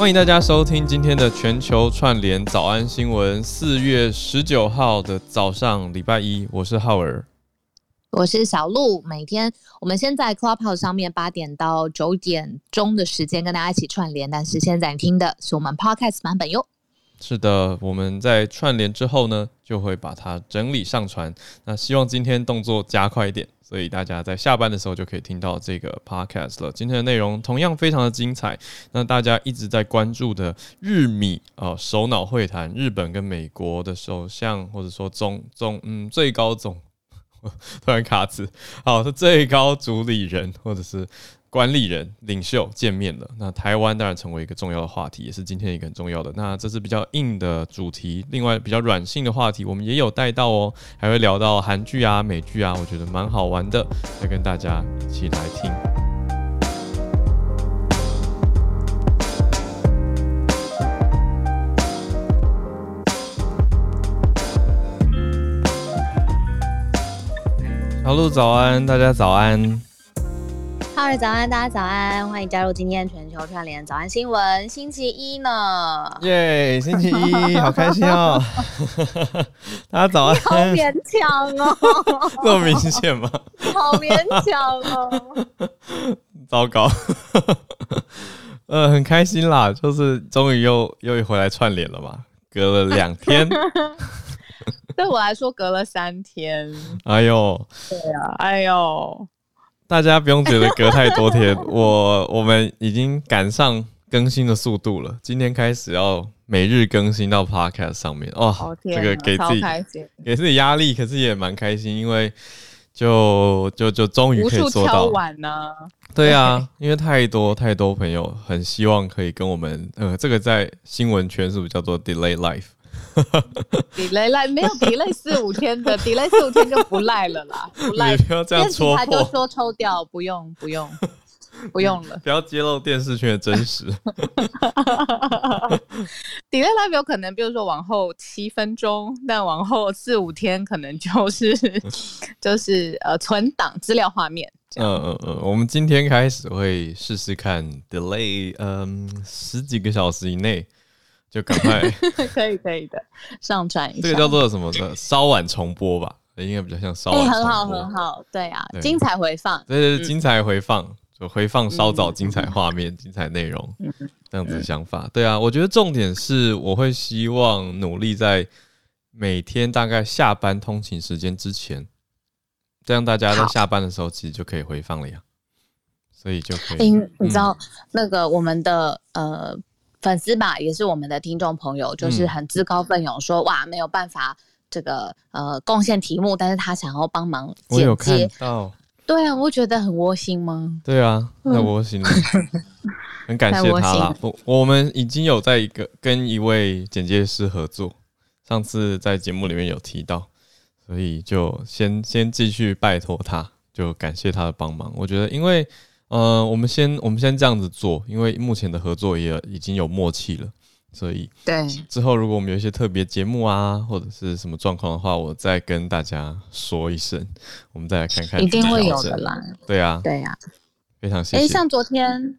欢迎大家收听今天的全球串联早安新闻，四月十九号的早上，礼拜一，我是浩儿，我是小鹿。每天我们先在 Clubhouse 上面八点到九点钟的时间跟大家一起串联，但是现在听的是我们 Podcast 版本哟。是的，我们在串联之后呢，就会把它整理上传。那希望今天动作加快一点。所以大家在下班的时候就可以听到这个 podcast 了。今天的内容同样非常的精彩。那大家一直在关注的日米啊首脑会谈，日本跟美国的首相或者说总总嗯最高总，突然卡词，好，是最高主理人或者是。管理人领袖见面了，那台湾当然成为一个重要的话题，也是今天一个很重要的。那这是比较硬的主题，另外比较软性的话题，我们也有带到哦，还会聊到韩剧啊、美剧啊，我觉得蛮好玩的，来跟大家一起来听。小鹿早安，大家早安。哈喽，早安，大家早安，欢迎加入今天全球串联早安新闻，星期一呢？耶，星期一，好开心哦！大家早安，好勉强哦，这么明显吗？好勉强哦，糟糕，呃，很开心啦，就是终于又又回来串联了嘛，隔了两天，对我来说隔了三天，哎呦，对啊，哎呦。大家不用觉得隔太多天，我我们已经赶上更新的速度了。今天开始要每日更新到 Podcast 上面哦，这个给自己给自己压力，可是也蛮开心，因为就就就终于可以做到。对啊，因为太多太多朋友很希望可以跟我们，呃，这个在新闻圈是不是叫做 Delay Life？delay 赖没有 delay 四五天的 delay 四五天就不赖了啦，不赖。不要这样戳破。他就说抽掉，不用不用不用了。不要揭露电视圈的真实。delay 赖有可能，比如说往后七分钟，但往后四五天可能就是就是呃存档资料画面。嗯嗯嗯，我们今天开始会试试看 delay，嗯，十几个小时以内。就赶快 可以可以的上传一下，这个叫做什么的？稍晚重播吧，应该比较像稍晚重播。很好很好，对啊，精彩回放，对对对，精彩回放，就回放稍早精彩画面、精彩内容，这样子的想法。对啊，我觉得重点是，我会希望努力在每天大概下班通勤时间之前，这样大家在下班的时候其实就可以回放了呀，所以就可以。你知道那个我们的呃。粉丝吧，也是我们的听众朋友，就是很自告奋勇说、嗯、哇，没有办法这个呃贡献题目，但是他想要帮忙剪接。我有看到，对啊，我觉得很窝心吗？对啊，太窝心了，嗯、很感谢他啦。我我们已经有在一个跟一位剪接师合作，上次在节目里面有提到，所以就先先继续拜托他，就感谢他的帮忙。我觉得因为。呃，我们先我们先这样子做，因为目前的合作也已经有默契了，所以对。之后如果我们有一些特别节目啊，或者是什么状况的话，我再跟大家说一声，我们再来看看。一定会有的啦。对啊，对呀、啊，非常谢谢。哎，像昨天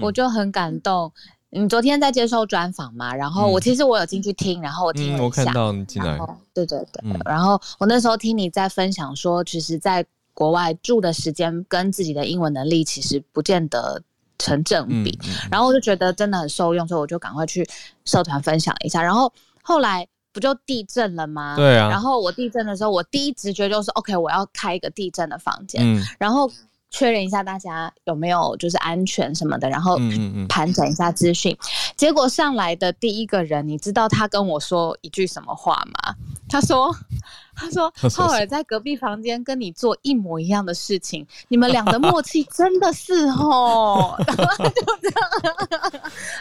我就很感动，嗯、你昨天在接受专访嘛，然后我其实我有进去听，然后我听了一下、嗯、我看到你进来，对对对、嗯，然后我那时候听你在分享说，其实，在国外住的时间跟自己的英文能力其实不见得成正比，嗯嗯、然后我就觉得真的很受用，所以我就赶快去社团分享一下。然后后来不就地震了吗？对啊。然后我地震的时候，我第一直觉就是 OK，我要开一个地震的房间，嗯、然后确认一下大家有没有就是安全什么的，然后盘整一下资讯。结果上来的第一个人，你知道他跟我说一句什么话吗？他说。他说：“浩尔在隔壁房间跟你做一模一样的事情，你们俩的 默契真的是哦。”然后他就这样，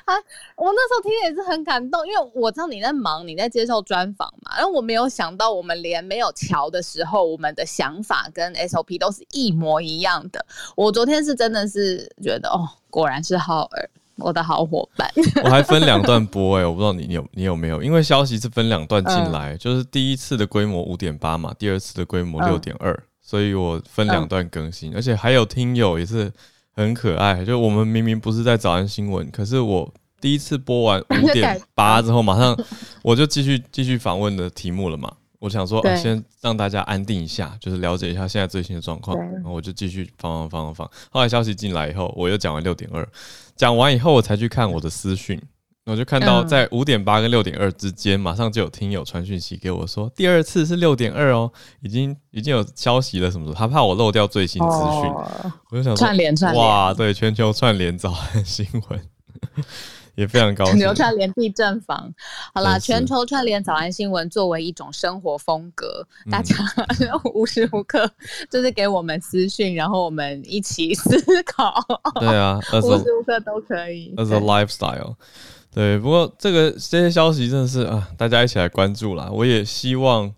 啊我那时候听也是很感动，因为我知道你在忙，你在接受专访嘛。然后我没有想到，我们连没有桥的时候，我们的想法跟 SOP 都是一模一样的。我昨天是真的是觉得，哦，果然是浩尔。我的好伙伴。我还分两段播哎、欸，我不知道你有你有没有，因为消息是分两段进来，嗯、就是第一次的规模五点八嘛，第二次的规模六点二，所以我分两段更新，嗯、而且还有听友也是很可爱，就我们明明不是在早安新闻，可是我第一次播完 五点八之后，马上 我就继续继续访问的题目了嘛。我想说，啊，先让大家安定一下，就是了解一下现在最新的状况，然后我就继续放放放放。后来消息进来以后，我又讲完六点二，讲完以后我才去看我的私讯，我就看到在五点八跟六点二之间，马上就有听友传讯息给我说，第二次是六点二哦，已经已经有消息了什么的，他怕我漏掉最新资讯，我就想说串联串联，哇，对，全球串联早安新闻。也非常高兴。全球串联地震房，好啦，全球串联早安新闻作为一种生活风格，嗯、大家 无时无刻 就是给我们私讯，然后我们一起思考。对啊，无时无刻都可以。As a lifestyle，对。不过这个这些消息真的是啊，大家一起来关注啦。我也希望，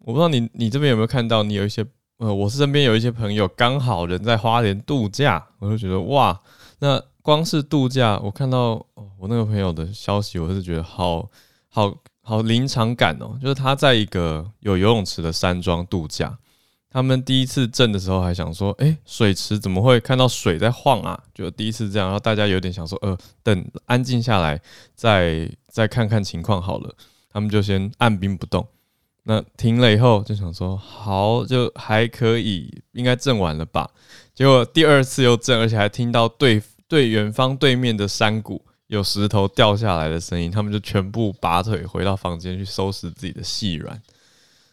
我不知道你你这边有没有看到，你有一些呃，我是身边有一些朋友刚好人在花莲度假，我就觉得哇，那。光是度假，我看到，我那个朋友的消息，我是觉得好好好临场感哦。就是他在一个有游泳池的山庄度假，他们第一次震的时候还想说，哎、水池怎么会看到水在晃啊？就第一次这样，然后大家有点想说，呃，等安静下来再再看看情况好了。他们就先按兵不动。那停了以后就想说，好，就还可以，应该震完了吧？结果第二次又震，而且还听到对。对远方对面的山谷有石头掉下来的声音，他们就全部拔腿回到房间去收拾自己的细软。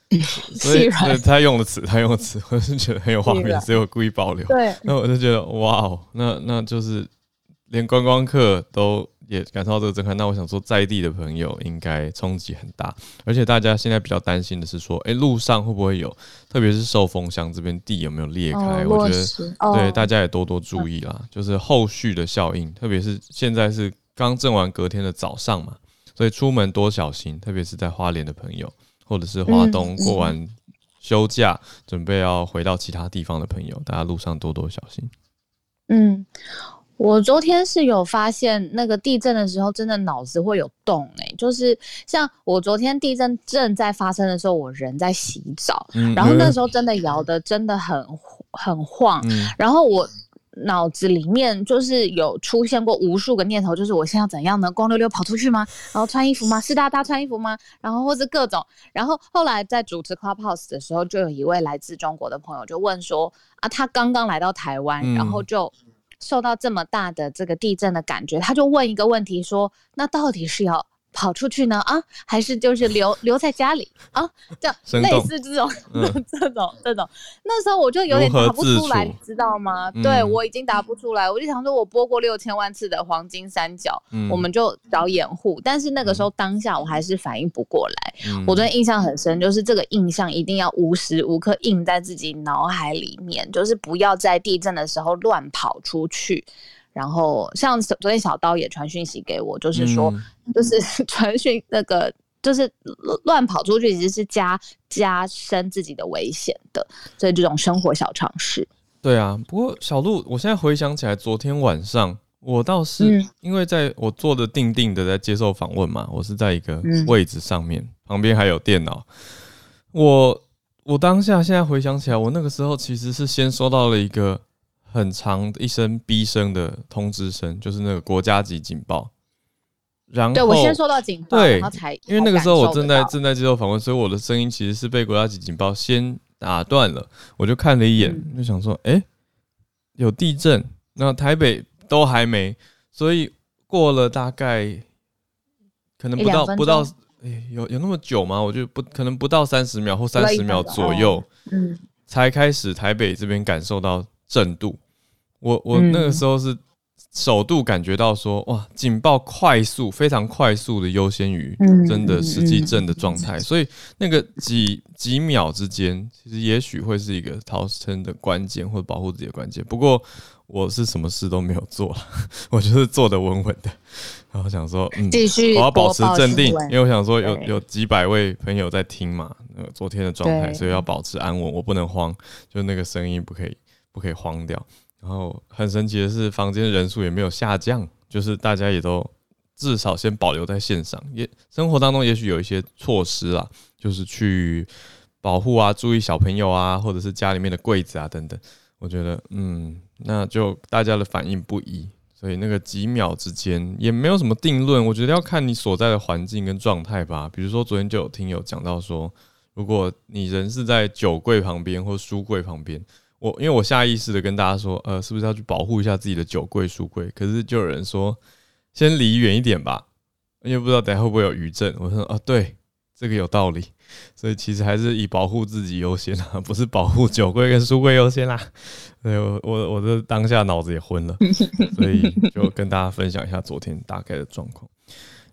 所以他用的词，他用的词，我是觉得很有画面，所以我故意保留。对，那我就觉得哇哦，那那就是连观光客都。也感受到这个震撼，那我想说，在地的朋友应该冲击很大，而且大家现在比较担心的是说，哎、欸，路上会不会有，特别是受风箱这边地有没有裂开？哦、我觉得、哦、对大家也多多注意啦，就是后续的效应，特别是现在是刚震完隔天的早上嘛，所以出门多小心，特别是在花莲的朋友，或者是花东过完休假、嗯、准备要回到其他地方的朋友，大家路上多多小心。嗯。我昨天是有发现，那个地震的时候，真的脑子会有动哎、欸，就是像我昨天地震正在发生的时候，我人在洗澡，嗯、然后那时候真的摇的真的很很晃，嗯、然后我脑子里面就是有出现过无数个念头，就是我现在要怎样呢？光溜溜跑出去吗？然后穿衣服吗？湿哒哒穿衣服吗？然后或是各种，然后后来在主持 Clubhouse 的时候，就有一位来自中国的朋友就问说啊，他刚刚来到台湾，嗯、然后就。受到这么大的这个地震的感觉，他就问一个问题说：“那到底是要？”跑出去呢？啊，还是就是留 留在家里？啊？这样类似这种、嗯、这种这种，那时候我就有点答不出来，你知道吗？嗯、对我已经答不出来，我就想说，我播过六千万次的黄金三角，嗯、我们就找掩护。但是那个时候当下我还是反应不过来。嗯、我昨天印象很深，就是这个印象一定要无时无刻印在自己脑海里面，就是不要在地震的时候乱跑出去。然后像昨天小刀也传讯息给我，就是说，嗯、就是 传讯那个，就是乱跑出去其实是加加深自己的危险的，所以这种生活小常识。对啊，不过小鹿，我现在回想起来，昨天晚上我倒是因为在我坐的定定的在接受访问嘛，我是在一个位置上面，嗯、旁边还有电脑。我我当下现在回想起来，我那个时候其实是先收到了一个。很长一声逼声的通知声，就是那个国家级警报。然后，对我先收到警报，对，然后才因为那个时候我正在正在接受访问，所以我的声音其实是被国家级警报先打断了。我就看了一眼，嗯、就想说，哎、欸，有地震，那台北都还没，所以过了大概可能不到不到，哎、欸，有有那么久吗？我就不可能不到三十秒或三十秒左右，嗯，才开始台北这边感受到。震度，我我那个时候是首度感觉到说，哇，警报快速，非常快速的优先于真的实际震的状态，所以那个几几秒之间，其实也许会是一个逃生的关键或者保护自己的关键。不过我是什么事都没有做，我就是坐的稳稳的，然后想说，嗯，继续，我要保持镇定，因为我想说有有几百位朋友在听嘛，那个昨天的状态，所以要保持安稳，我不能慌，就那个声音不可以。不可以慌掉，然后很神奇的是，房间人数也没有下降，就是大家也都至少先保留在线上，也生活当中也许有一些措施啦，就是去保护啊，注意小朋友啊，或者是家里面的柜子啊等等。我觉得，嗯，那就大家的反应不一，所以那个几秒之间也没有什么定论。我觉得要看你所在的环境跟状态吧。比如说昨天就有听友讲到说，如果你人是在酒柜旁边或书柜旁边。我因为我下意识的跟大家说，呃，是不是要去保护一下自己的酒柜、书柜？可是就有人说，先离远一点吧，因为不知道等下会不会有余震。我说，啊，对，这个有道理，所以其实还是以保护自己优先啊，不是保护酒柜跟书柜优先啦。对，我我我的当下脑子也昏了，所以就跟大家分享一下昨天大概的状况。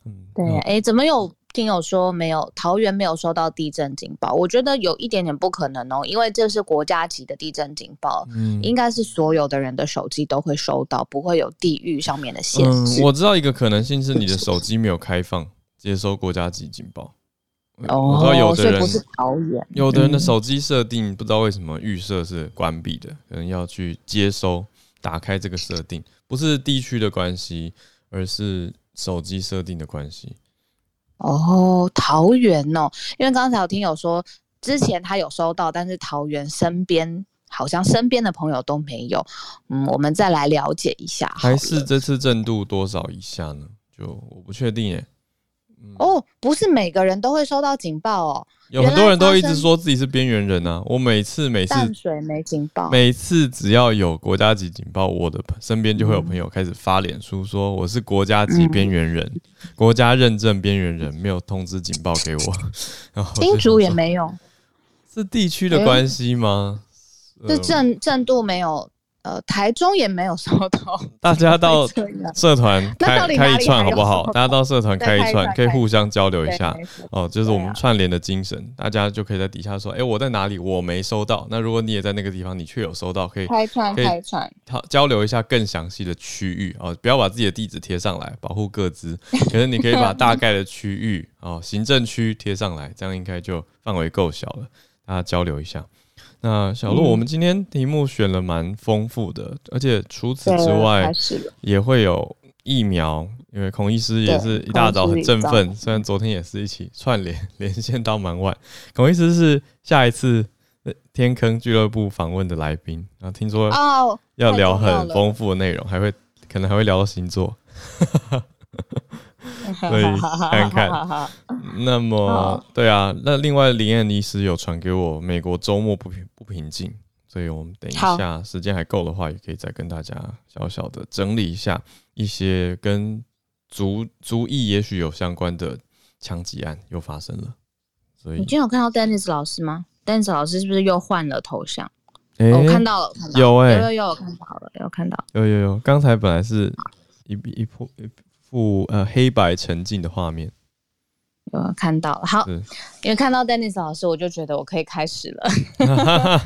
嗯，对，哎、欸，怎么有？听友说没有，桃园没有收到地震警报，我觉得有一点点不可能哦，因为这是国家级的地震警报，嗯，应该是所有的人的手机都会收到，不会有地域上面的限制。嗯，我知道一个可能性是你的手机没有开放接收国家级警报。哦，我知道有的人不是桃园，有的人的手机设定不知道为什么预设是关闭的，可能要去接收打开这个设定，不是地区的关系，而是手机设定的关系。哦，桃园哦，因为刚才有听友说，之前他有收到，但是桃园身边好像身边的朋友都没有。嗯，我们再来了解一下。还是这次震度多少以下呢？就我不确定耶。嗯、哦，不是每个人都会收到警报哦。有很多人都一直说自己是边缘人啊！我每次每次淡水没警报，每次只要有国家级警报，我的身边就会有朋友开始发脸书说我是国家级边缘人，嗯、国家认证边缘人，没有通知警报给我。然后新竹也没有，是地区的关系吗？是震震度没有。呃，台中也没有收到。大家到社团开开一串好不好？大家到社团开一串，可以互相交流一下哦。就是我们串联的精神，大家就可以在底下说：“哎，我在哪里？我没收到。”那如果你也在那个地方，你却有收到，可以开串开串，好交流一下更详细的区域哦。不要把自己的地址贴上来，保护各自。可是你可以把大概的区域哦，行政区贴上来，这样应该就范围够小了。大家交流一下。那小鹿，我们今天题目选了蛮丰富的，嗯，而且除此之外也会有疫苗，因为孔医师也是一大早很振奋，虽然昨天也是一起串联 连线到蛮晚。孔医师是下一次天坑俱乐部访问的来宾，然后听说要聊很丰富的内容，还会可能还会聊到星座。所以 看看，那么对啊，那另外林燕医师有传给我，美国周末不平不平静，所以我们等一下时间还够的话，也可以再跟大家小小的整理一下一些跟族族裔也许有相关的枪击案又发生了。所以你今天有看到 Dennis 老师吗？Dennis 老师是不是又换了头像？欸哦？我看到了，看到了有哎、欸，有有有，看到了，有看到，有有有，刚才本来是一笔一破一。副呃黑白沉静的画面，有看到了好，因为看到 Dennis 老师，我就觉得我可以开始了。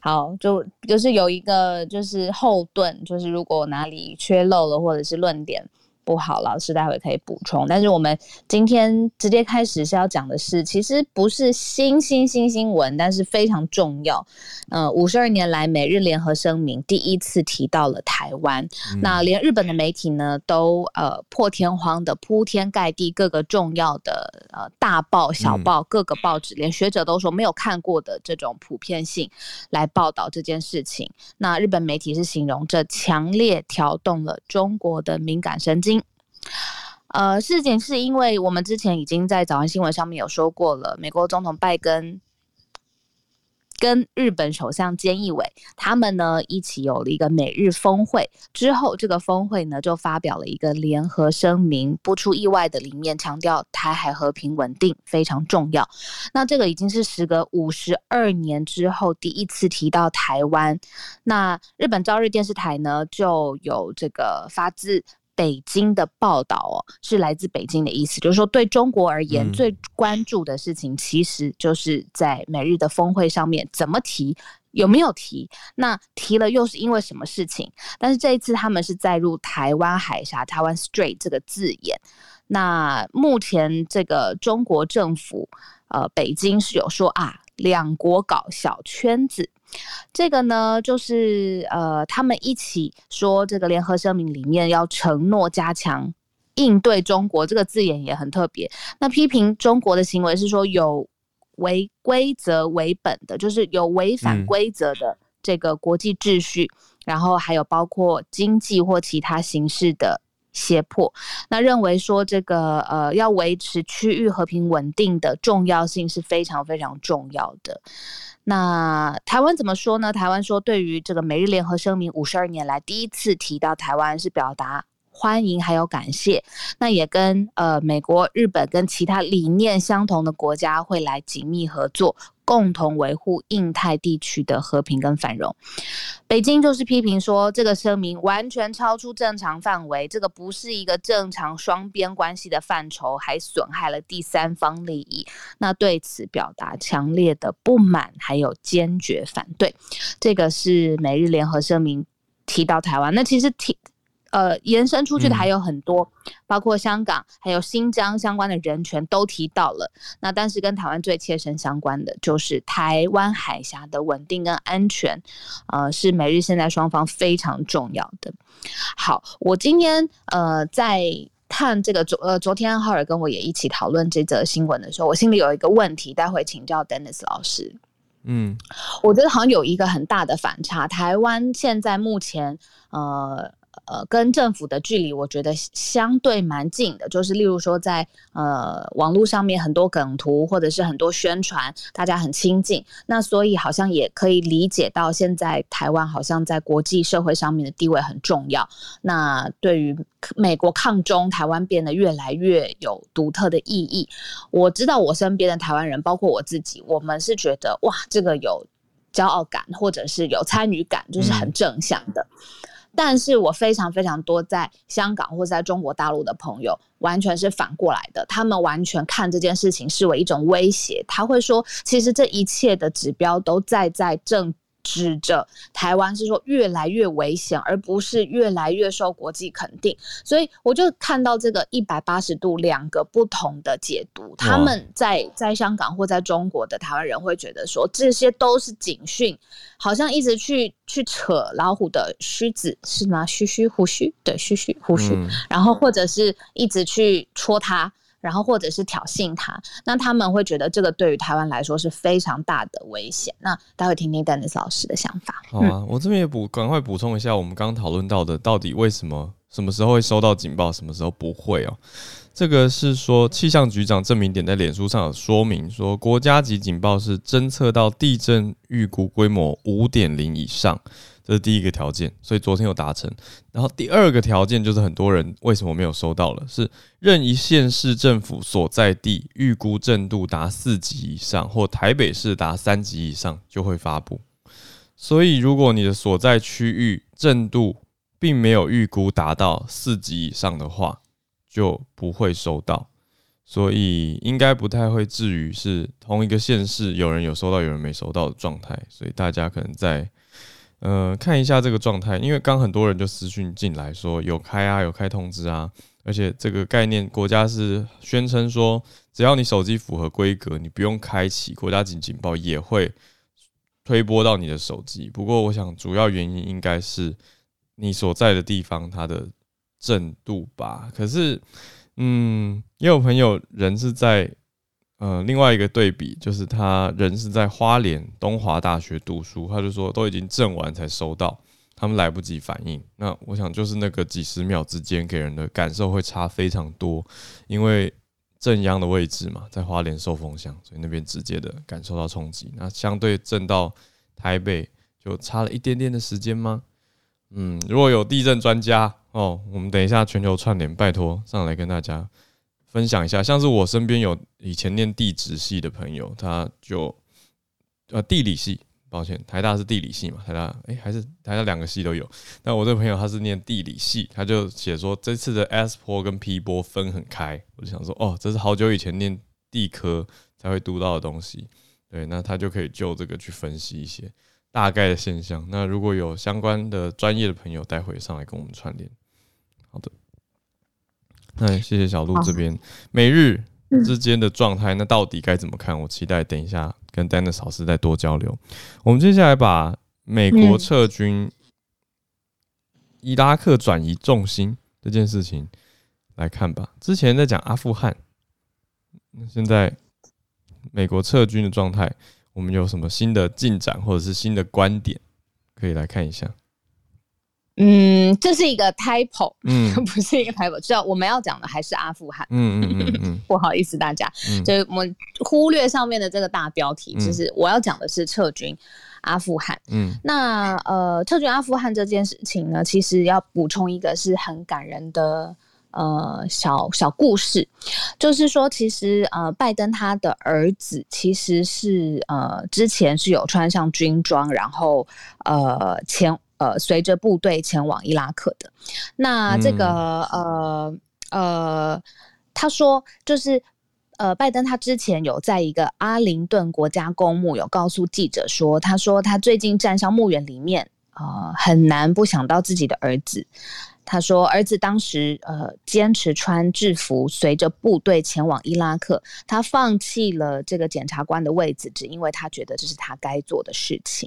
好，就就是有一个就是后盾，就是如果哪里缺漏了，或者是论点。不好，老师待会可以补充。但是我们今天直接开始是要讲的是，其实不是新新新新闻，但是非常重要。呃，五十二年来，美日联合声明第一次提到了台湾。嗯。那连日本的媒体呢，都呃破天荒的铺天盖地，各个重要的呃大报小报各个报纸，连学者都说没有看过的这种普遍性来报道这件事情。那日本媒体是形容这强烈挑动了中国的敏感神经。呃，事情是因为我们之前已经在早安新闻上面有说过了，美国总统拜登跟日本首相菅义伟他们呢一起有了一个美日峰会，之后这个峰会呢就发表了一个联合声明，不出意外的里面强调台海和平稳定非常重要。那这个已经是时隔五十二年之后第一次提到台湾。那日本朝日电视台呢就有这个发自。北京的报道哦，是来自北京的意思，就是说对中国而言，最关注的事情其实就是在美日的峰会上面怎么提，有没有提，那提了又是因为什么事情？但是这一次他们是载入台湾海峡、台湾 Strait 这个字眼。那目前这个中国政府，呃，北京是有说啊。两国搞小圈子。这个呢，就是呃，他们一起说这个联合声明里面要承诺加强应对中国，这个字眼也很特别。那批评中国的行为是说有违规则为本的，就是有违反规则的这个国际秩序，嗯、然后还有包括经济或其他形式的胁迫。那认为说这个呃，要维持区域和平稳定的重要性是非常非常重要的。那台湾怎么说呢？台湾说，对于这个美日联合声明五十二年来第一次提到台湾，是表达欢迎还有感谢。那也跟呃美国、日本跟其他理念相同的国家会来紧密合作。共同维护印太地区的和平跟繁荣。北京就是批评说，这个声明完全超出正常范围，这个不是一个正常双边关系的范畴，还损害了第三方利益。那对此表达强烈的不满，还有坚决反对。这个是美日联合声明提到台湾，那其实提。呃，延伸出去的还有很多，嗯、包括香港还有新疆相关的人权都提到了。那但是跟台湾最切身相关的就是台湾海峡的稳定跟安全，呃，是美日现在双方非常重要的。好，我今天呃在看这个昨呃昨天浩尔跟我也一起讨论这则新闻的时候，我心里有一个问题，待会请教 Dennis 老师。嗯，我觉得好像有一个很大的反差，台湾现在目前呃。呃，跟政府的距离，我觉得相对蛮近的。就是例如说在，呃网络上面很多梗图，或者是很多宣传，大家很亲近。那所以好像也可以理解到，现在台湾好像在国际社会上面的地位很重要。那对于美国抗中，台湾变得越来越有独特的意义。我知道我身边的台湾人，包括我自己，我们是觉得哇，这个有骄傲感，或者是有参与感，就是很正向的。嗯但是我非常非常多在香港或在中国大陆的朋友，完全是反过来的，他们完全看这件事情视为一种威胁。他会说，其实这一切的指标都在在正。指着台湾是说越来越危险，而不是越来越受国际肯定。所以我就看到这个一百八十度两个不同的解读。他们在在香港或在中国的台湾人会觉得说，这些都是警讯，好像一直去去扯老虎的须子是吗？须须胡须对，须须胡须，嗯、然后或者是一直去戳他。然后或者是挑衅他，那他们会觉得这个对于台湾来说是非常大的危险。那待会听听 Dennis 老师的想法。好啊，我这边也补，赶快补充一下，我们刚刚讨论到的，到底为什么什么时候会收到警报，什么时候不会哦？这个是说气象局长郑明点在脸书上有说明说，国家级警报是侦测到地震预估规模五点零以上。这是第一个条件，所以昨天有达成。然后第二个条件就是很多人为什么没有收到了？是任一县市政府所在地预估震度达四级以上，或台北市达三级以上就会发布。所以如果你的所在区域震度并没有预估达到四级以上的话，就不会收到。所以应该不太会至于是同一个县市有人有收到，有人没收到的状态。所以大家可能在。呃，看一下这个状态，因为刚很多人就私讯进来说有开啊，有开通知啊，而且这个概念国家是宣称说，只要你手机符合规格，你不用开启国家级警报也会推播到你的手机。不过，我想主要原因应该是你所在的地方它的震度吧。可是，嗯，也有朋友人是在。呃，另外一个对比就是他人是在花莲东华大学读书，他就说都已经震完才收到，他们来不及反应。那我想就是那个几十秒之间给人的感受会差非常多，因为震央的位置嘛，在花莲受风向，所以那边直接的感受到冲击。那相对震到台北就差了一点点的时间吗？嗯，如果有地震专家哦，我们等一下全球串联，拜托上来跟大家。分享一下，像是我身边有以前念地质系的朋友，他就呃地理系，抱歉，台大是地理系嘛，台大哎、还是台大两个系都有。那我这朋友他是念地理系，他就写说这次的 S 波跟 P 波分很开，我就想说哦，这是好久以前念地科才会读到的东西。对，那他就可以就这个去分析一些大概的现象。那如果有相关的专业的朋友，待会上来跟我们串联。好的。那谢谢小鹿这边美日之间的状态，那到底该怎么看？我期待等一下跟 Dennis 老师再多交流。我们接下来把美国撤军伊拉克转移重心这件事情来看吧。之前在讲阿富汗，那现在美国撤军的状态，我们有什么新的进展或者是新的观点可以来看一下？嗯，这是一个 typo，嗯，不是一个 typo，知道我们要讲的还是阿富汗，嗯嗯嗯嗯，不好意思大家，嗯、就是我们忽略上面的这个大标题，嗯、就是我要讲的是撤军阿富汗，嗯，那呃，撤军阿富汗这件事情呢，其实要补充一个是很感人的呃小小故事，就是说其实呃拜登他的儿子其实是呃之前是有穿上军装，然后呃前。呃，随着部队前往伊拉克的，那这个、嗯、呃呃，他说就是呃，拜登他之前有在一个阿灵顿国家公墓有告诉记者说，他说他最近站上墓园里面，呃，很难不想到自己的儿子。他说，儿子当时呃坚持穿制服，随着部队前往伊拉克。他放弃了这个检察官的位置，只因为他觉得这是他该做的事情。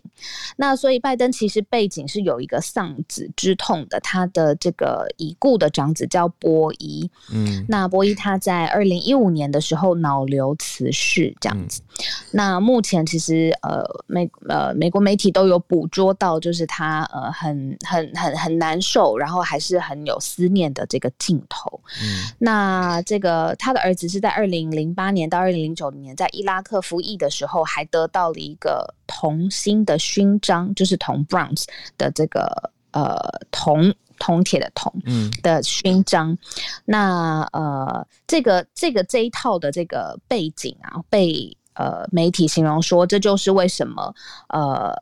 那所以拜登其实背景是有一个丧子之痛的。他的这个已故的长子叫波伊，嗯，那波伊他在二零一五年的时候脑瘤辞世，这样子。嗯、那目前其实呃美呃美国媒体都有捕捉到，就是他呃很很很很难受，然后还是。是很有思念的这个镜头。嗯，那这个他的儿子是在二零零八年到二零零九年在伊拉克服役的时候，还得到了一个铜星的勋章，就是铜 bronze 的这个呃铜铜铁的铜嗯的勋章。那呃这个这个这一套的这个背景啊，被呃媒体形容说，这就是为什么呃。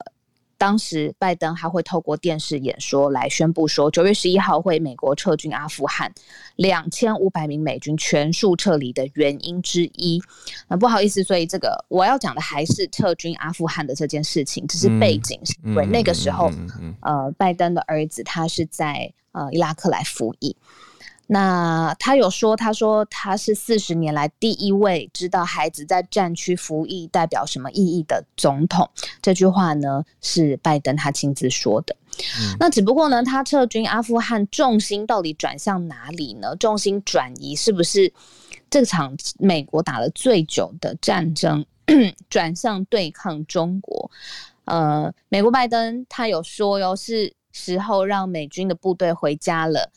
当时拜登还会透过电视演说来宣布说，九月十一号会美国撤军阿富汗，两千五百名美军全数撤离的原因之一。那不好意思，所以这个我要讲的还是撤军阿富汗的这件事情，只是背景是因为那个时候，呃，拜登的儿子他是在呃伊拉克来服役。那他有说，他说他是四十年来第一位知道孩子在战区服役代表什么意义的总统。这句话呢是拜登他亲自说的。嗯、那只不过呢，他撤军阿富汗重心到底转向哪里呢？重心转移是不是这场美国打了最久的战争 转向对抗中国？呃，美国拜登他有说哟，是时候让美军的部队回家了。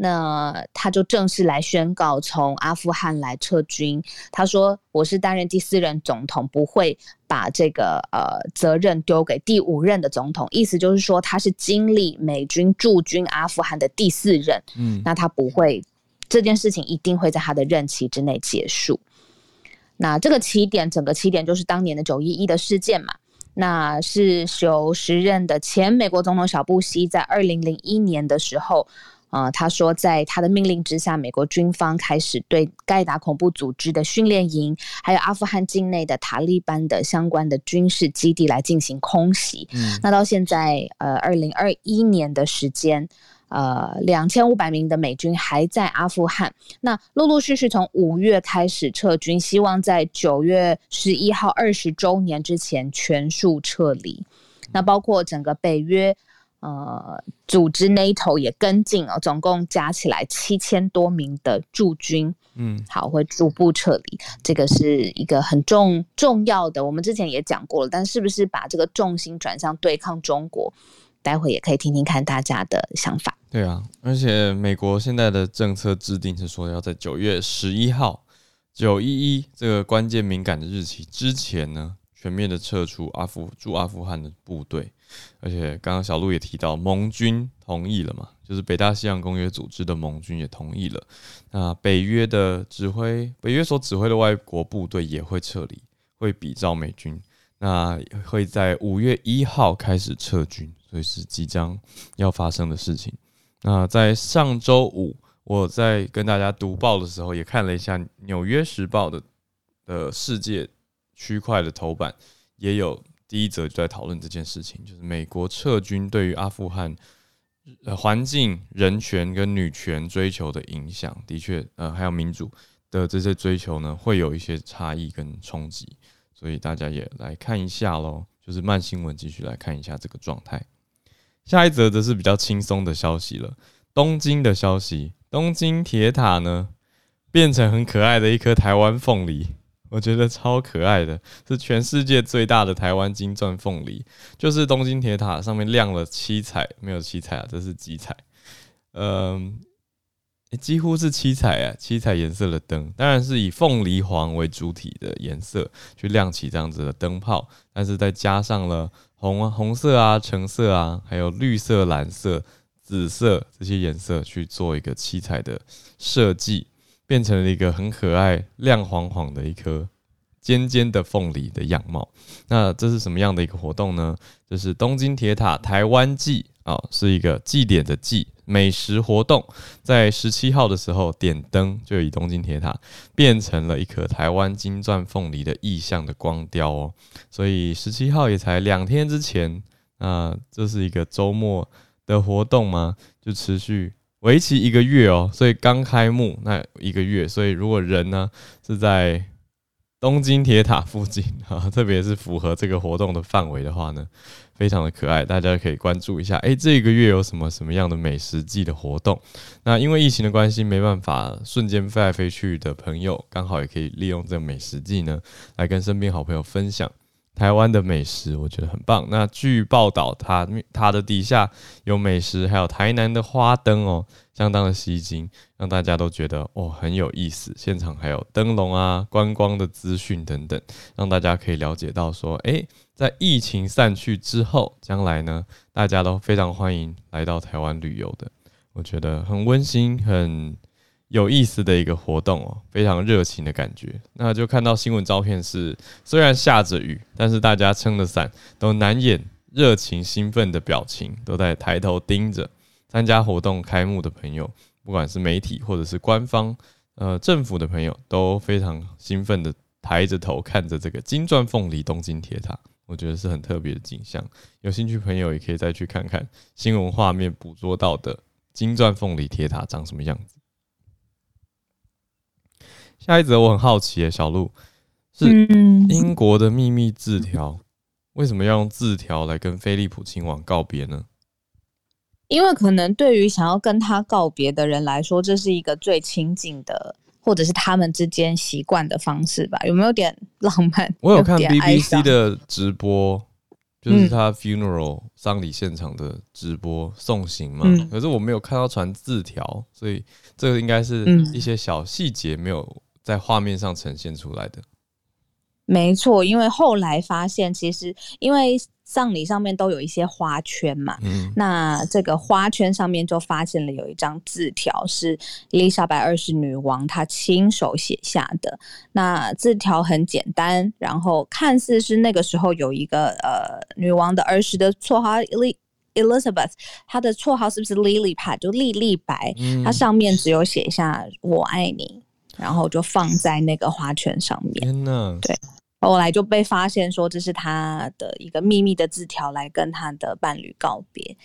那他就正式来宣告从阿富汗来撤军。他说：“我是担任第四任总统，不会把这个呃责任丢给第五任的总统。意思就是说，他是经历美军驻军阿富汗的第四任。嗯，那他不会这件事情一定会在他的任期之内结束。那这个起点，整个起点就是当年的九一一的事件嘛。那是由时任的前美国总统小布希在二零零一年的时候。”啊、呃，他说，在他的命令之下，美国军方开始对盖达恐怖组织的训练营，还有阿富汗境内的塔利班的相关的军事基地来进行空袭。嗯，那到现在，呃，二零二一年的时间，呃，两千五百名的美军还在阿富汗。那陆陆续续从五月开始撤军，希望在九月十一号二十周年之前全数撤离。那包括整个北约。呃，组织 NATO 也跟进哦，总共加起来七千多名的驻军，嗯，好，会逐步撤离，这个是一个很重重要的。我们之前也讲过了，但是不是把这个重心转向对抗中国？待会也可以听听看大家的想法。对啊，而且美国现在的政策制定是说，要在九月十一号九一一这个关键敏感的日期之前呢，全面的撤出阿富驻阿富汗的部队。而且刚刚小鹿也提到，盟军同意了嘛，就是北大西洋公约组织的盟军也同意了。那北约的指挥，北约所指挥的外国部队也会撤离，会比照美军。那会在五月一号开始撤军，所以是即将要发生的事情。那在上周五，我在跟大家读报的时候，也看了一下《纽约时报》的的世界区块的头版，也有。第一则就在讨论这件事情，就是美国撤军对于阿富汗呃环境、人权跟女权追求的影响，的确呃还有民主的这些追求呢，会有一些差异跟冲击。所以大家也来看一下喽。就是慢新闻继续来看一下这个状态。下一则则是比较轻松的消息了，东京的消息，东京铁塔呢变成很可爱的一颗台湾凤梨，我觉得超可爱的，是全世界最大的台湾金钻凤梨，就是东京铁塔上面亮了七彩，没有七彩啊，这是几彩？嗯。几乎是七彩啊，七彩颜色的灯，当然是以凤梨黄为主体的颜色去亮起这样子的灯泡，但是再加上了红啊、红色啊、橙色啊，还有绿色、蓝色、紫色这些颜色去做一个七彩的设计，变成了一个很可爱、亮晃晃的一颗尖尖的凤梨的样貌。那这是什么样的一个活动呢？这是东京铁塔台湾祭啊，是一个祭典的祭。美食活动在十七号的时候点灯，就以东京铁塔变成了一颗台湾金钻凤梨的意象的光雕哦。所以十七号也才两天之前，那这是一个周末的活动吗？就持续为期一个月哦。所以刚开幕那一个月，所以如果人呢是在东京铁塔附近啊，特别是符合这个活动的范围的话呢，非常的可爱，大家可以关注一下。哎、欸，这个月有什么什么样的美食季的活动？那因为疫情的关系，没办法瞬间飞来飞去的朋友，刚好也可以利用这个美食季呢，来跟身边好朋友分享台湾的美食，我觉得很棒。那据报道，它它的底下有美食，还有台南的花灯哦，相当的吸睛，让大家都觉得哦很有意思。现场还有灯笼啊、观光的资讯等等，让大家可以了解到说，哎、欸。在疫情散去之后，将来呢，大家都非常欢迎来到台湾旅游的，我觉得很温馨、很有意思的一个活动哦，非常热情的感觉。那就看到新闻照片是，虽然下着雨，但是大家撑着伞，都难掩热情兴奋的表情，都在抬头盯着参加活动开幕的朋友，不管是媒体或者是官方、呃政府的朋友，都非常兴奋的抬着头看着这个金钻凤梨东京铁塔。我觉得是很特别的景象，有兴趣朋友也可以再去看看新闻画面捕捉到的金钻凤梨铁塔长什么样子。下一则我很好奇耶，小鹿是英国的秘密字条，为什么要用字条来跟菲利普亲王告别呢？因为可能对于想要跟他告别的人来说，这是一个最亲近的。或者是他们之间习惯的方式吧，有没有点浪漫？我有看 BBC 的直播，就是他 funeral 丧礼现场的直播送行嘛。嗯、可是我没有看到传字条，所以这个应该是一些小细节没有在画面上呈现出来的。没错，因为后来发现，其实因为。葬礼上面都有一些花圈嘛，嗯，那这个花圈上面就发现了有一张字条，是伊丽莎白二世女王她亲手写下的。那字条很简单，然后看似是那个时候有一个呃女王的儿时的绰号 Elizabeth，她的绰号是不是 Lily Pad 就莉莉白？它上面只有写下我爱你，然后就放在那个花圈上面。天呐，对。后来就被发现说，这是他的一个秘密的字条，来跟他的伴侣告别。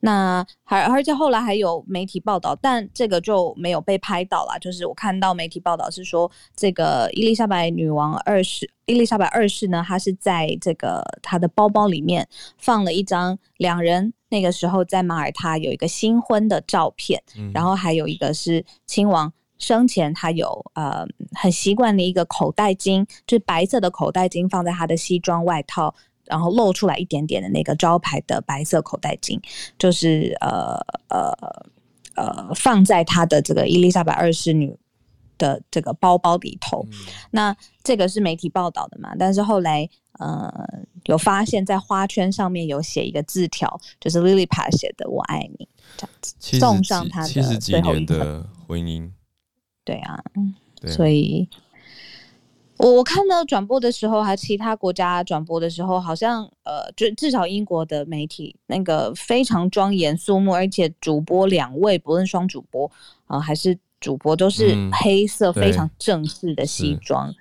那还而且后来还有媒体报道，但这个就没有被拍到了。就是我看到媒体报道是说，这个伊丽莎白女王二世，伊丽莎白二世呢，她是在这个她的包包里面放了一张两人那个时候在马耳他有一个新婚的照片，嗯、然后还有一个是亲王。生前他有呃很习惯的一个口袋巾，就是白色的口袋巾，放在他的西装外套，然后露出来一点点的那个招牌的白色口袋巾，就是呃呃呃放在他的这个伊丽莎白二世女的这个包包里头。嗯、那这个是媒体报道的嘛？但是后来呃有发现，在花圈上面有写一个字条，就是 Lily Pad 写的“我爱你”这样子，送上他的最后一七十几年的婚姻。对啊，所以我我看到转播的时候，还其他国家转播的时候，好像呃，就至少英国的媒体那个非常庄严肃穆，而且主播两位，不论双主播啊、呃、还是主播，都是黑色非常正式的西装。嗯、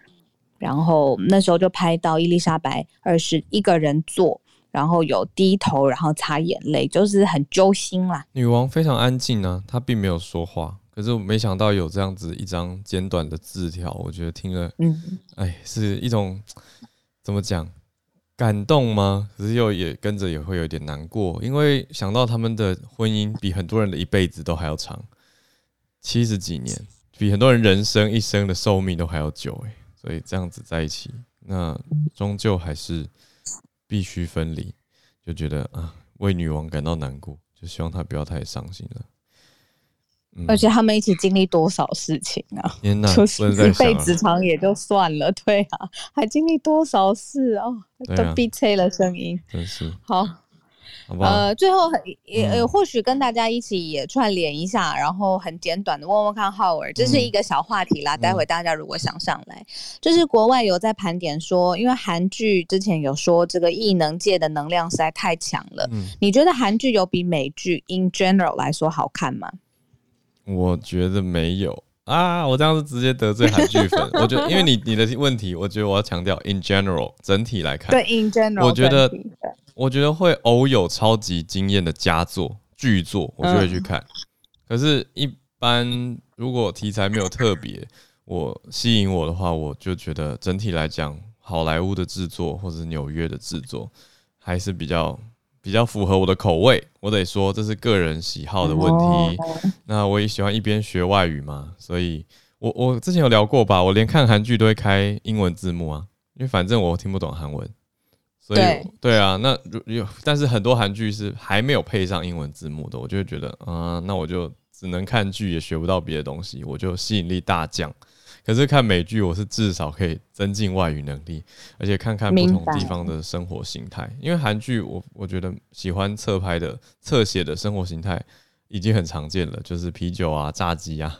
然后那时候就拍到伊丽莎白二世一个人坐，然后有低头，然后擦眼泪，就是很揪心啦。女王非常安静呢、啊，她并没有说话。可是我没想到有这样子一张简短的字条，我觉得听了，嗯，哎，是一种怎么讲？感动吗？可是又也跟着也会有点难过，因为想到他们的婚姻比很多人的一辈子都还要长，七十几年，比很多人人生一生的寿命都还要久哎，所以这样子在一起，那终究还是必须分离，就觉得啊，为女王感到难过，就希望她不要太伤心了。而且他们一起经历多少事情啊！天哪，就是一辈子长也就算了，对啊，还经历多少事哦，都逼催了声音，真是。好，好好？呃，最后也、嗯、或许跟大家一起也串联一下，然后很简短的问问看 Howard，这是一个小话题啦。嗯、待会大家如果想上来，就是国外有在盘点说，因为韩剧之前有说这个异能界的能量实在太强了，嗯，你觉得韩剧有比美剧 in general 来说好看吗？我觉得没有啊，我这样是直接得罪韩剧粉。我觉得，因为你 你的问题，我觉得我要强调，in general 整体来看，对，in general，我觉得我觉得会偶有超级惊艳的佳作剧作，我就会去看。嗯、可是，一般如果题材没有特别我吸引我的话，我就觉得整体来讲，好莱坞的制作或者是纽约的制作还是比较。比较符合我的口味，我得说这是个人喜好的问题。Oh. 那我也喜欢一边学外语嘛，所以我我之前有聊过吧，我连看韩剧都会开英文字幕啊，因为反正我听不懂韩文，所以对，对啊，那有但是很多韩剧是还没有配上英文字幕的，我就会觉得啊、呃，那我就只能看剧，也学不到别的东西，我就吸引力大降。可是看美剧，我是至少可以增进外语能力，而且看看不同地方的生活形态。因为韩剧，我我觉得喜欢侧拍的、侧写的生活形态已经很常见了，就是啤酒啊、炸鸡啊，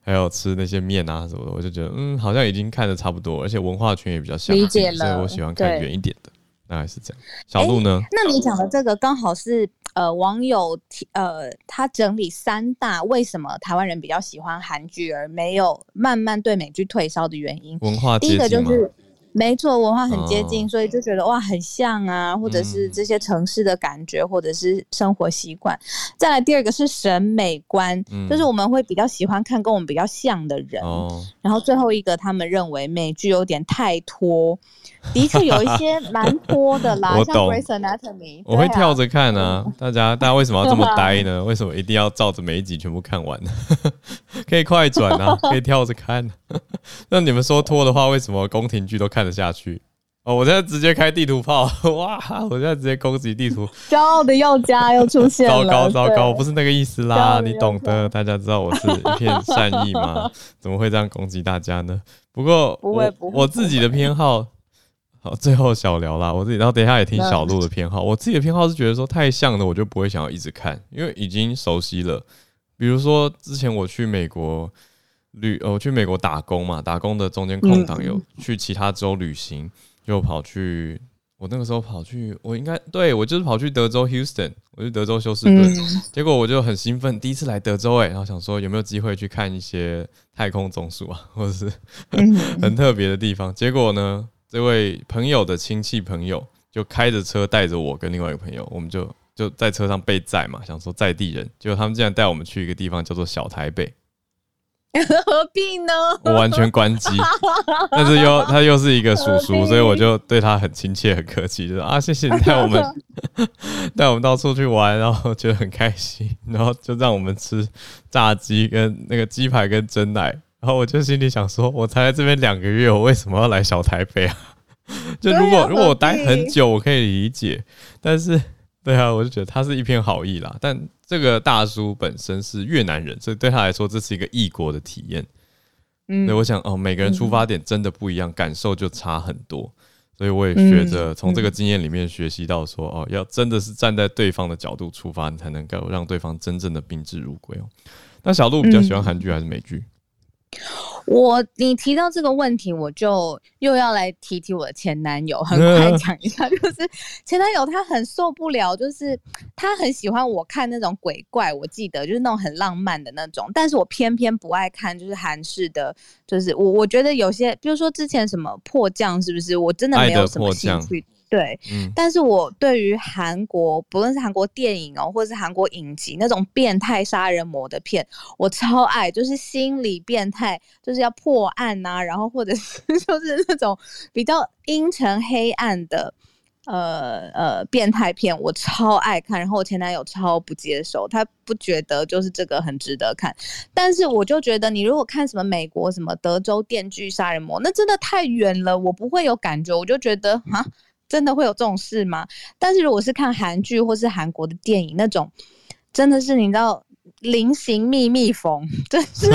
还有吃那些面啊什么的，我就觉得嗯，好像已经看的差不多，而且文化圈也比较相近，所以我喜欢看远一点的。大概是这样。小鹿呢？欸、那你讲的这个刚好是。呃，网友提呃，他整理三大为什么台湾人比较喜欢韩剧，而没有慢慢对美剧退烧的原因。文化？第一个就是，没错，文化很接近，哦，所以就觉得哇，很像啊，或者是这些城市的感觉，嗯，或者是生活习惯。再来第二个是审美观，嗯，就是我们会比较喜欢看跟我们比较像的人。哦，然后最后一个，他们认为美剧有点太拖。的确有一些蛮拖的啦，像 Grey's Anatomy，我会跳着看啊。大家，大家为什么要这么呆呢？为什么一定要照着每一集全部看完呢？可以快转啊，可以跳着看。那你们说拖的话，为什么宫廷剧都看得下去？哦，我现在直接开地图炮，哇！我现在直接攻击地图，骄傲的药家又出现了。糟糕，糟糕，我不是那个意思啦，你懂得。大家知道我是一片善意吗？怎么会这样攻击大家呢？不过，不会，不会，我自己的偏好。好，最后小聊啦，我自己，然后等一下也听小鹿的偏好。我自己的偏好是觉得说太像的，我就不会想要一直看，因为已经熟悉了。比如说之前我去美国旅，呃，我去美国打工嘛，打工的中间空档有去其他州旅行，就跑去，我那个时候跑去，我应该对我就是跑去德州 Houston，我去德州休斯顿，结果我就很兴奋，第一次来德州哎、欸，然后想说有没有机会去看一些太空总署啊，或者是 很特别的地方，结果呢？这位朋友的亲戚朋友就开着车带着我跟另外一个朋友，我们就就在车上被载嘛，想说在地人，结果他们竟然带我们去一个地方叫做小台北，何必呢？我完全关机，但是又他又是一个叔叔，所以我就对他很亲切很客气，就说啊谢谢你带我们 带我们到处去玩，然后觉得很开心，然后就让我们吃炸鸡跟那个鸡排跟蒸奶。然后我就心里想说，我才来这边两个月，我为什么要来小台北啊？就如果如果我待很久，我可以理解。但是，对啊，我就觉得他是一片好意啦。但这个大叔本身是越南人，所以对他来说，这是一个异国的体验。嗯，所以我想哦，每个人出发点真的不一样，感受就差很多。所以我也学着从这个经验里面学习到说，哦，要真的是站在对方的角度出发，你才能够让对方真正的宾至如归哦。那小鹿比较喜欢韩剧还是美剧？我你提到这个问题，我就又要来提提我的前男友，很快讲一下，就是前男友他很受不了，就是他很喜欢我看那种鬼怪，我记得就是那种很浪漫的那种，但是我偏偏不爱看，就是韩式的，就是我我觉得有些，比如说之前什么迫降是不是，我真的没有什么兴趣。对，嗯，但是我对于韩国，不论是韩国电影哦，或者是韩国影集那种变态杀人魔的片，我超爱，就是心理变态，就是要破案呐、啊，然后或者是 就是那种比较阴沉黑暗的。呃呃，变态片我超爱看，然后我前男友超不接受，他不觉得就是这个很值得看，但是我就觉得你如果看什么美国什么德州电锯杀人魔，那真的太远了，我不会有感觉，我就觉得啊，真的会有这种事吗？但是如果是看韩剧或是韩国的电影，那种真的是你知道。菱形密密缝，真是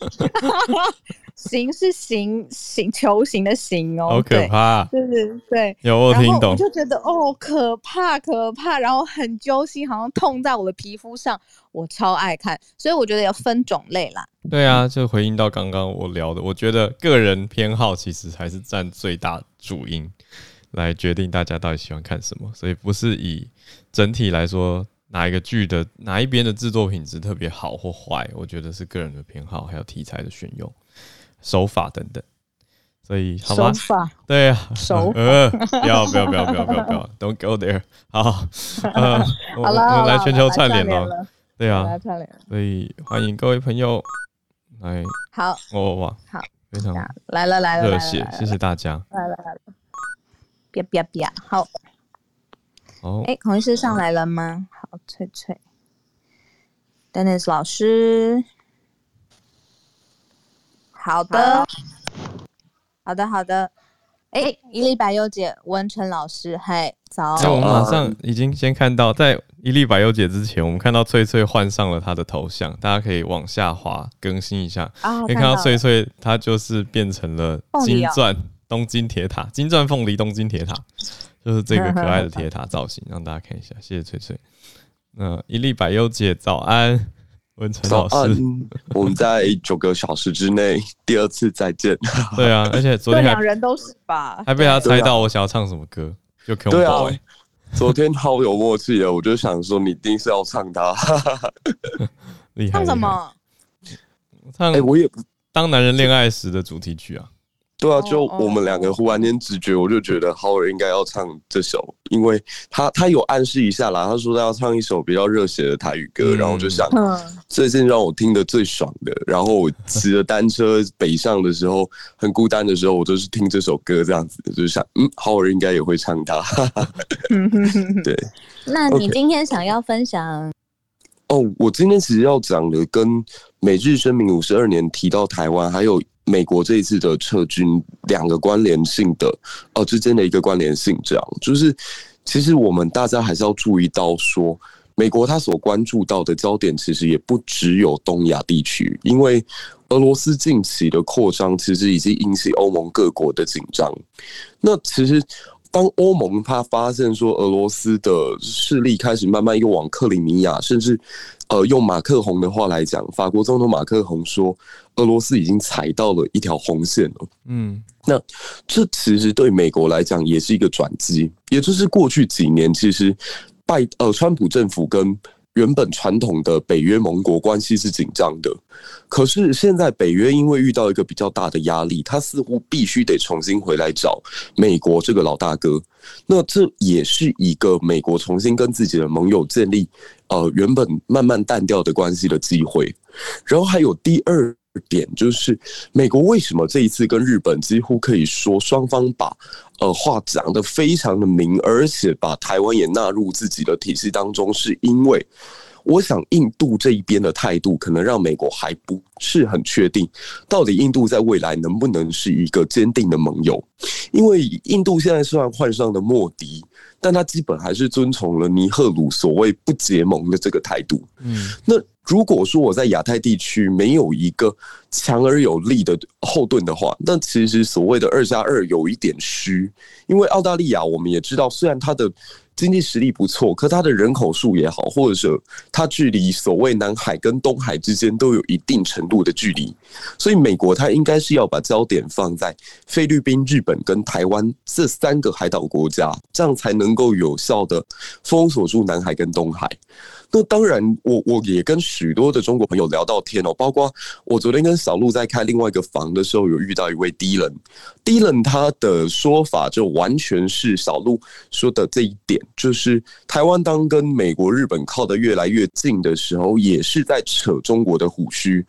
形是形形球形的形哦，好可怕，对对对，有我听懂，我就觉得哦，可怕可怕，然后很揪心，好像痛在我的皮肤上，我超爱看，所以我觉得要分种类啦。对啊，就回应到刚刚我聊的，我觉得个人偏好其实还是占最大主因，来决定大家到底喜欢看什么，所以不是以整体来说。哪一个剧的哪一边的制作品质特别好或坏，我觉得是个人的偏好，还有题材的选用、手法等等。所以，好吧，手法对啊，手法呃，不要不要不要不要不要不要，Don't go there。好，呃，我们来全球串联了，对啊，所以欢迎各位朋友来。好，哇哇，好，非常来了来了，热血，谢谢大家。来了来了，别别别，好。哦，哎，孔医师上来了吗？好，翠翠，Dennis 老师，好的，好的，好的。哎，一粒百忧解，文成老师，嗨，早。那我们马上已经先看到，在一粒百忧解之前，我们看到翠翠换上了她的头像，大家可以往下滑更新一下，可以看到翠翠她就是变成了金钻东京铁塔，金钻凤梨东京铁塔。就是这个可爱的铁塔造型，让大家看一下。谢谢翠翠。那一粒百忧解，早安，文成老师。我们在九个小时之内第二次再见。对啊，而且昨天两人都是吧，还被他猜到我想要唱什么歌，就可以。对啊，昨天好有默契的，我就想说你一定是要唱他。厉害！唱什么？唱哎，我也不当男人恋爱时的主题曲啊。对啊，就我们两个忽然间直觉，我就觉得浩尔应该要唱这首，因为他他有暗示一下啦，他说他要唱一首比较热血的台语歌，然后我就想，最近让我听的最爽的，然后我骑着单车北上的时候，很孤单的时候，我就是听这首歌这样子，就想，嗯，浩尔应该也会唱它。对，那你今天想要分享？哦，我今天其实要讲的跟美日声明五十二年提到台湾，还有。美国这一次的撤军，两个关联性的呃之间的一个关联性，这样就是，其实我们大家还是要注意到说，美国他所关注到的焦点其实也不只有东亚地区，因为俄罗斯近期的扩张其实已经引起欧盟各国的紧张。那其实当欧盟他发现说俄罗斯的势力开始慢慢又往克里米亚，甚至呃用马克宏的话来讲，法国总统马克宏说。俄罗斯已经踩到了一条红线了，嗯，那这其实对美国来讲也是一个转机，也就是过去几年其实拜呃川普政府跟原本传统的北约盟国关系是紧张的，可是现在北约因为遇到一个比较大的压力，他似乎必须得重新回来找美国这个老大哥，那这也是一个美国重新跟自己的盟友建立呃原本慢慢淡掉的关系的机会，然后还有第二。点就是美国为什么这一次跟日本几乎可以说双方把呃话讲得非常的明，而且把台湾也纳入自己的体系当中，是因为我想印度这一边的态度可能让美国还不是很确定，到底印度在未来能不能是一个坚定的盟友？因为印度现在虽然换上了莫迪，但他基本还是遵从了尼赫鲁所谓不结盟的这个态度。嗯，那。如果说我在亚太地区没有一个强而有力的后盾的话，那其实所谓的二加二有一点虚，因为澳大利亚我们也知道，虽然它的经济实力不错，可它的人口数也好，或者是它距离所谓南海跟东海之间都有一定程度的距离，所以美国它应该是要把焦点放在菲律宾、日本跟台湾这三个海岛国家，这样才能够有效的封锁住南海跟东海。那当然我，我也跟许多的中国朋友聊到天哦，包括我昨天跟小鹿在开另外一个房的时候，有遇到一位 Dylan，Dylan 他的说法就完全是小鹿说的这一点，就是台湾当跟美国、日本靠得越来越近的时候，也是在扯中国的胡须。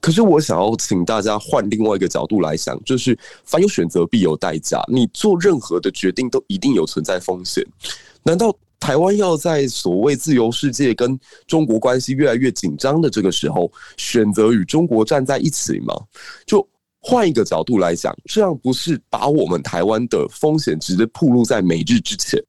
可是我想要请大家换另外一个角度来想，就是凡有选择必有代价，你做任何的决定都一定有存在风险，难道？台湾要在所谓自由世界跟中国关系越来越紧张的这个时候，选择与中国站在一起吗？就换一个角度来讲，这样不是把我们台湾的风险直接暴露在美日之前？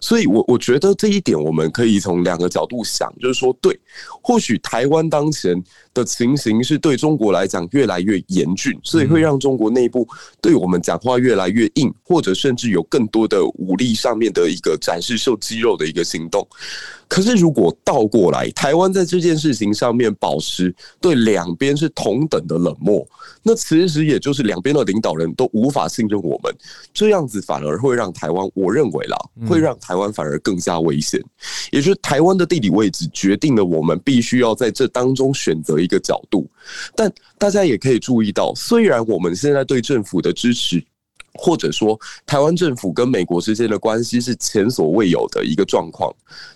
所以我，我我觉得这一点我们可以从两个角度想，就是说，对，或许台湾当前的情形是对中国来讲越来越严峻，所以会让中国内部对我们讲话越来越硬，或者甚至有更多的武力上面的一个展示秀肌肉的一个行动。可是，如果倒过来，台湾在这件事情上面保持对两边是同等的冷漠，那其实也就是两边的领导人都无法信任我们，这样子反而会让台湾，我认为啦，会让台湾反而更加危险。也就是台湾的地理位置决定了我们必须要在这当中选择一个角度。但大家也可以注意到，虽然我们现在对政府的支持，或者说台湾政府跟美国之间的关系是前所未有的一个状况，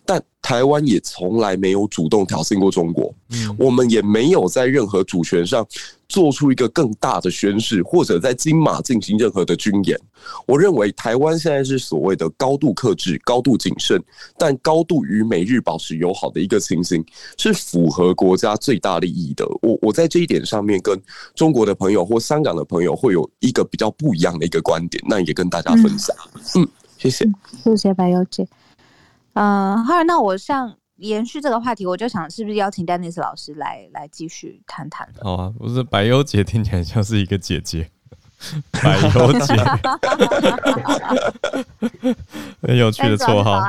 但。台湾也从来没有主动挑衅过中国，我们也没有在任何主权上做出一个更大的宣示，或者在金马进行任何的军演。我认为台湾现在是所谓的高度克制、高度谨慎，但高度与美日保持友好的一个情形，是符合国家最大利益的。我我在这一点上面跟中国的朋友或香港的朋友会有一个比较不一样的一个观点，那也跟大家分享。嗯，谢谢，谢谢百忧姐。嗯，好，那我像延续这个话题，我就想是不是邀请 Dennis 老师来来继续谈谈？好啊，不是百优姐听起来像是一个姐姐，百优姐，很有趣的绰号。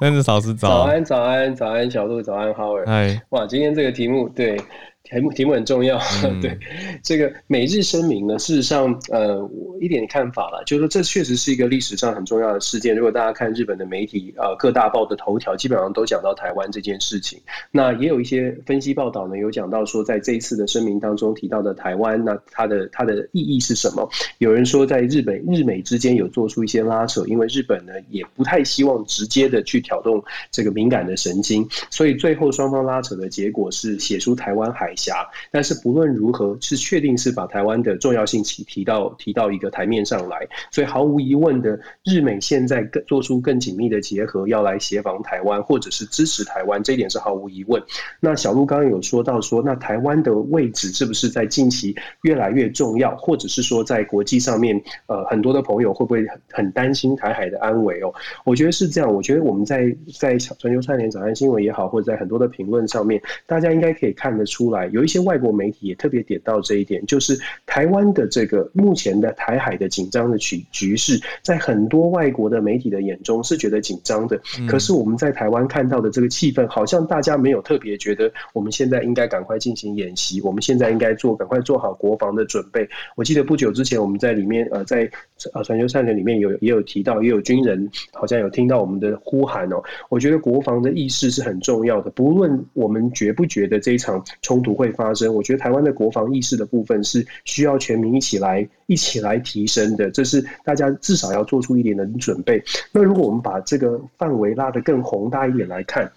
Dennis 老师早，早安，早安，早安，小鹿，早安，Howard。嗨，哇，今天这个题目对。题目题目很重要，嗯、对这个美日声明呢，事实上，呃，我一点看法了，就是说这确实是一个历史上很重要的事件。如果大家看日本的媒体，呃，各大报的头条，基本上都讲到台湾这件事情。那也有一些分析报道呢，有讲到说，在这一次的声明当中提到的台湾，那它的它的意义是什么？有人说，在日本日美之间有做出一些拉扯，因为日本呢也不太希望直接的去挑动这个敏感的神经，所以最后双方拉扯的结果是写出台湾海海峡，但是不论如何，是确定是把台湾的重要性提提到提到一个台面上来，所以毫无疑问的，日美现在更做出更紧密的结合，要来协防台湾，或者是支持台湾，这一点是毫无疑问。那小路刚刚有说到说，那台湾的位置是不是在近期越来越重要，或者是说在国际上面，呃，很多的朋友会不会很很担心台海的安危哦？我觉得是这样，我觉得我们在在全球串联早安新闻也好，或者在很多的评论上面，大家应该可以看得出来。有一些外国媒体也特别点到这一点，就是台湾的这个目前的台海的紧张的局局势，在很多外国的媒体的眼中是觉得紧张的。可是我们在台湾看到的这个气氛，好像大家没有特别觉得我们现在应该赶快进行演习，我们现在应该做赶快做好国防的准备。我记得不久之前我们在里面呃在呃全球串联里面有也有提到，也有军人好像有听到我们的呼喊哦。我觉得国防的意识是很重要的，不论我们觉不觉得这一场冲突不会发生，我觉得台湾的国防意识的部分是需要全民一起来一起来提升的，这是大家至少要做出一点的准备。那如果我们把这个范围拉得更宏大一点来看。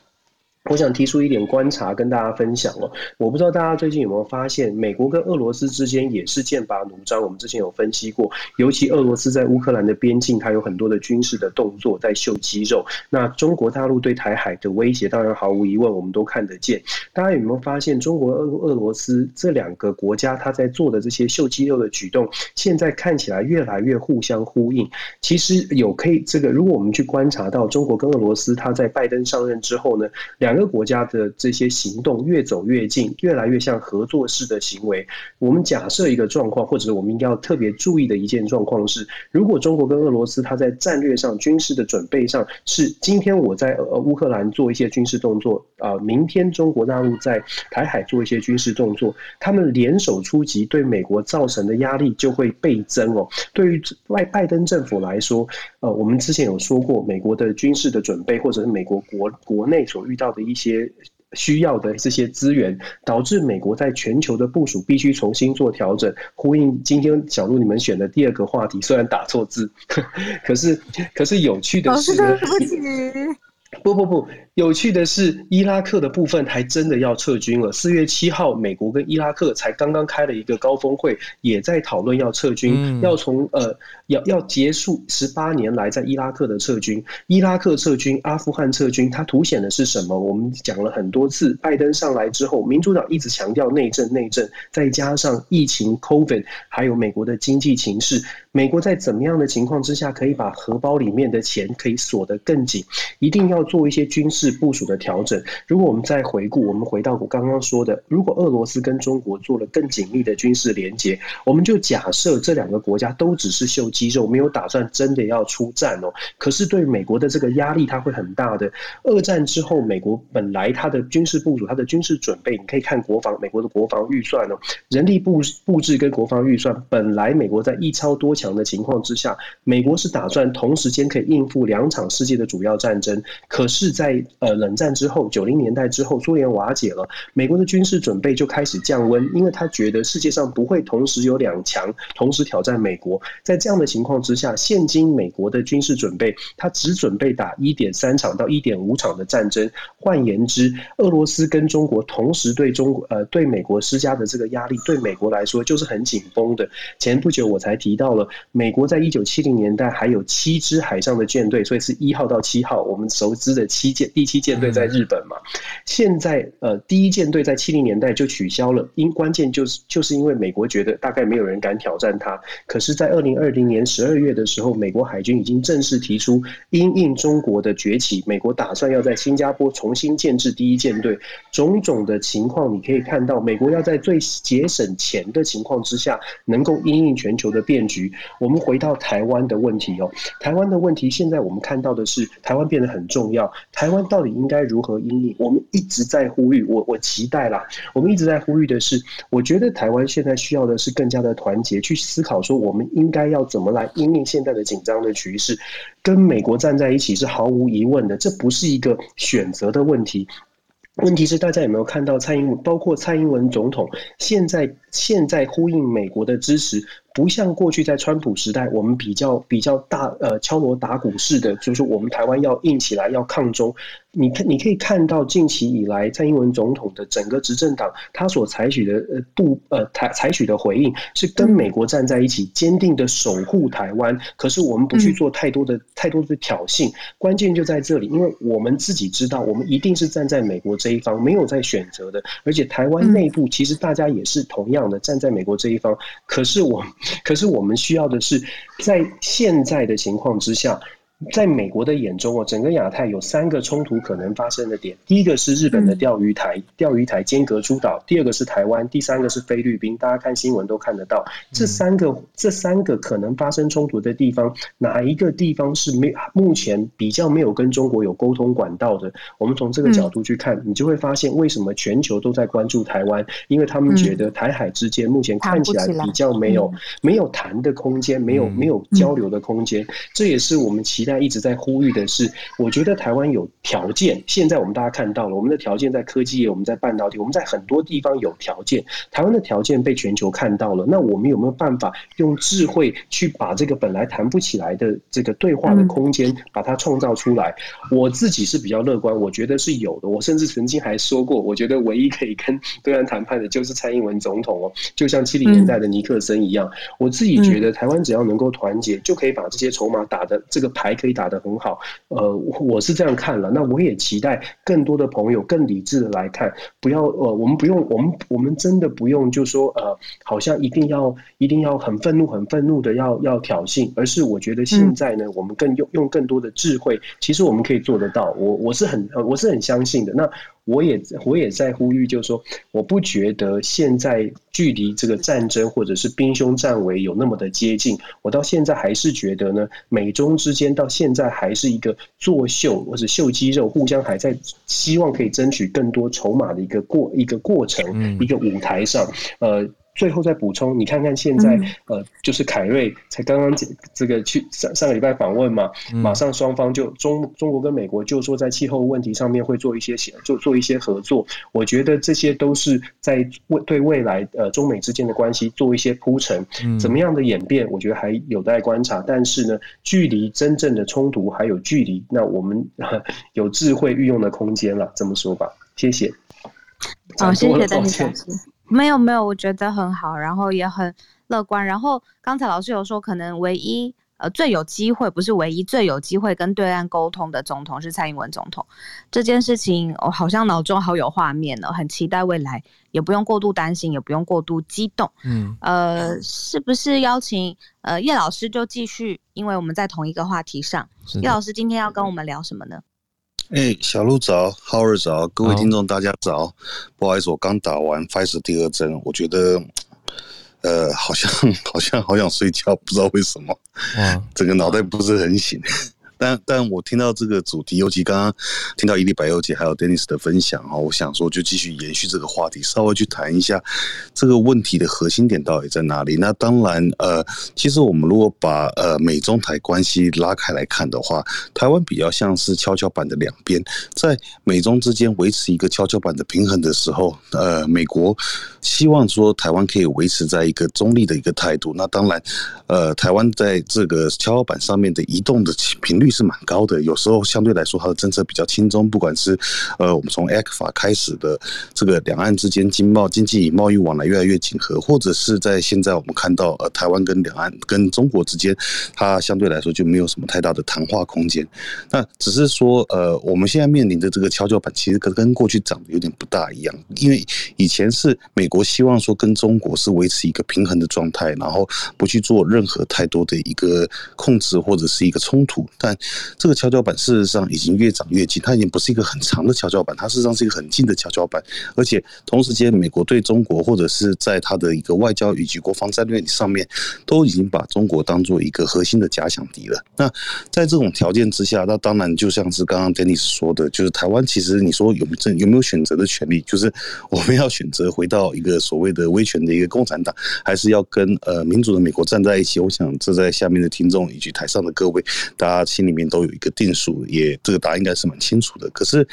我想提出一点观察跟大家分享哦，我不知道大家最近有没有发现，美国跟俄罗斯之间也是剑拔弩张。我们之前有分析过，尤其俄罗斯在乌克兰的边境，它有很多的军事的动作在秀肌肉。那中国大陆对台海的威胁，当然毫无疑问，我们都看得见。大家有没有发现，中国俄俄罗斯这两个国家，它在做的这些秀肌肉的举动，现在看起来越来越互相呼应。其实有可以这个，如果我们去观察到中国跟俄罗斯，它在拜登上任之后呢，两两个国家的这些行动越走越近，越来越像合作式的行为。我们假设一个状况，或者我们应该要特别注意的一件状况是：如果中国跟俄罗斯它在战略上、军事的准备上是今天我在呃乌克兰做一些军事动作啊，明天中国大陆在台海做一些军事动作，他们联手出击，对美国造成的压力就会倍增哦。对于外拜登政府来说，呃，我们之前有说过，美国的军事的准备，或者是美国国国内所遇到的。一些需要的这些资源，导致美国在全球的部署必须重新做调整。呼应今天小路你们选的第二个话题，虽然打错字，可是可是有趣的是呢，不不不。有趣的是，伊拉克的部分还真的要撤军了。四月七号，美国跟伊拉克才刚刚开了一个高峰会，也在讨论要撤军，嗯、要从呃要要结束十八年来在伊拉克的撤军。伊拉克撤军，阿富汗撤军，它凸显的是什么？我们讲了很多次，拜登上来之后，民主党一直强调内政内政，再加上疫情 COVID，还有美国的经济情势，美国在怎么样的情况之下可以把荷包里面的钱可以锁得更紧？一定要做一些军事。部署的调整。如果我们再回顾，我们回到我刚刚说的，如果俄罗斯跟中国做了更紧密的军事连结，我们就假设这两个国家都只是秀肌肉，没有打算真的要出战哦。可是对美国的这个压力，它会很大的。二战之后，美国本来它的军事部署、它的军事准备，你可以看国防，美国的国防预算哦，人力布布置跟国防预算，本来美国在一超多强的情况之下，美国是打算同时间可以应付两场世界的主要战争。可是，在呃，冷战之后，九零年代之后，苏联瓦解了，美国的军事准备就开始降温，因为他觉得世界上不会同时有两强同时挑战美国。在这样的情况之下，现今美国的军事准备，他只准备打一点三场到一点五场的战争。换言之，俄罗斯跟中国同时对中国呃对美国施加的这个压力，对美国来说就是很紧绷的。前不久我才提到了，美国在一九七零年代还有七支海上的舰队，所以是一号到七号，我们熟知的七舰。第七舰队在日本嘛，现在呃第一舰队在七零年代就取消了，因关键就是就是因为美国觉得大概没有人敢挑战它。可是，在二零二零年十二月的时候，美国海军已经正式提出，因应中国的崛起，美国打算要在新加坡重新建制第一舰队。种种的情况，你可以看到，美国要在最节省钱的情况之下，能够因应全球的变局。我们回到台湾的问题哦，台湾的问题，现在我们看到的是，台湾变得很重重要，台湾。到底应该如何应应？我们一直在呼吁，我我期待啦。我们一直在呼吁的是，我觉得台湾现在需要的是更加的团结，去思考说我们应该要怎么来应应现在的紧张的局势。跟美国站在一起是毫无疑问的，这不是一个选择的问题。问题是大家有没有看到蔡英文，包括蔡英文总统，现在现在呼应美国的支持。不像过去在川普时代，我们比较比较大呃敲锣打鼓式的，就是我们台湾要硬起来，要抗中。你看，你可以看到近期以来蔡英文总统的整个执政党，他所采取的呃度呃采采取的回应，是跟美国站在一起，坚定的守护台湾。可是我们不去做太多的太多的挑衅，关键就在这里，因为我们自己知道，我们一定是站在美国这一方，没有在选择的。而且台湾内部其实大家也是同样站在美国这一方，可是我。可是我们需要的是，在现在的情况之下。在美国的眼中哦，整个亚太有三个冲突可能发生的点。第一个是日本的钓鱼台，钓鱼台间隔诸岛；第二个是台湾；第三个是菲律宾。大家看新闻都看得到，这三个这三个可能发生冲突的地方，哪一个地方是没目前比较没有跟中国有沟通管道的？我们从这个角度去看，你就会发现为什么全球都在关注台湾，因为他们觉得台海之间目前看起来比较没有没有谈的空间，没有没有交流的空间。这也是我们期待。一直在呼吁的是，我觉得台湾有条件。现在我们大家看到了，我们的条件在科技业，我们在半导体，我们在很多地方有条件。台湾的条件被全球看到了，那我们有没有办法用智慧去把这个本来谈不起来的这个对话的空间，把它创造出来？我自己是比较乐观，我觉得是有的。我甚至曾经还说过，我觉得唯一可以跟对岸谈判的就是蔡英文总统哦，就像七零年代的尼克森一样。我自己觉得，台湾只要能够团结，就可以把这些筹码打的这个牌。可以打得很好，呃，我是这样看了。那我也期待更多的朋友更理智的来看，不要呃，我们不用，我们我们真的不用，就说呃，好像一定要一定要很愤怒、很愤怒的要要挑衅，而是我觉得现在呢，我们更用用更多的智慧，其实我们可以做得到。我我是很呃，我是很相信的。那。我也我也在呼吁，就是说，我不觉得现在距离这个战争或者是兵凶战危有那么的接近。我到现在还是觉得呢，美中之间到现在还是一个作秀或者秀肌肉，互相还在希望可以争取更多筹码的一个过一个过程，一个舞台上，呃。最后再补充，你看看现在，呃，就是凯瑞才刚刚这个去上上个礼拜访问嘛，马上双方就中中国跟美国就说在气候问题上面会做一些协做做一些合作。我觉得这些都是在未对未来呃中美之间的关系做一些铺陈。怎么样的演变，我觉得还有待观察。但是呢，距离真正的冲突还有距离，那我们 有智慧运用的空间了。这么说吧，谢谢。好，谢谢丹尼老师。没有没有，我觉得很好，然后也很乐观。然后刚才老师有说，可能唯一呃最有机会，不是唯一最有机会跟对岸沟通的总统是蔡英文总统。这件事情我好像脑中好有画面了，很期待未来，也不用过度担心，也不用过度激动。嗯，呃，是不是邀请呃叶老师就继续？因为我们在同一个话题上，叶老师今天要跟我们聊什么呢？哎、欸，小鹿早，Howard 早，各位听众大家早。Oh. 不好意思，我刚打完 Pfizer 第二针，我觉得，呃，好像 好像好想睡觉，不知道为什么，oh. 整个脑袋不是很醒。但但我听到这个主题，尤其刚刚听到伊丽白幼姐还有 Dennis 的分享哈，我想说就继续延续这个话题，稍微去谈一下这个问题的核心点到底在哪里。那当然，呃，其实我们如果把呃美中台关系拉开来看的话，台湾比较像是跷跷板的两边，在美中之间维持一个跷跷板的平衡的时候，呃，美国希望说台湾可以维持在一个中立的一个态度。那当然，呃，台湾在这个跷跷板上面的移动的频率率是蛮高的，有时候相对来说，它的政策比较轻松。不管是呃，我们从 ECFA 开始的这个两岸之间经贸经济与贸易往来越来越紧合，或者是在现在我们看到呃，台湾跟两岸跟中国之间，它相对来说就没有什么太大的谈话空间。那只是说呃，我们现在面临的这个跷跷板，其实跟跟过去长得有点不大一样。因为以前是美国希望说跟中国是维持一个平衡的状态，然后不去做任何太多的一个控制或者是一个冲突，但这个跷跷板事实上已经越长越近，它已经不是一个很长的跷跷板，它事实上是一个很近的跷跷板。而且同时间，美国对中国或者是在它的一个外交以及国防战略上面，都已经把中国当做一个核心的假想敌了。那在这种条件之下，那当然就像是刚刚 Dennis 说的，就是台湾其实你说有没有没有选择的权利？就是我们要选择回到一个所谓的威权的一个共产党，还是要跟呃民主的美国站在一起？我想这在下面的听众以及台上的各位，大家心里面都有一个定数，也这个答案应该是蛮清楚的。可是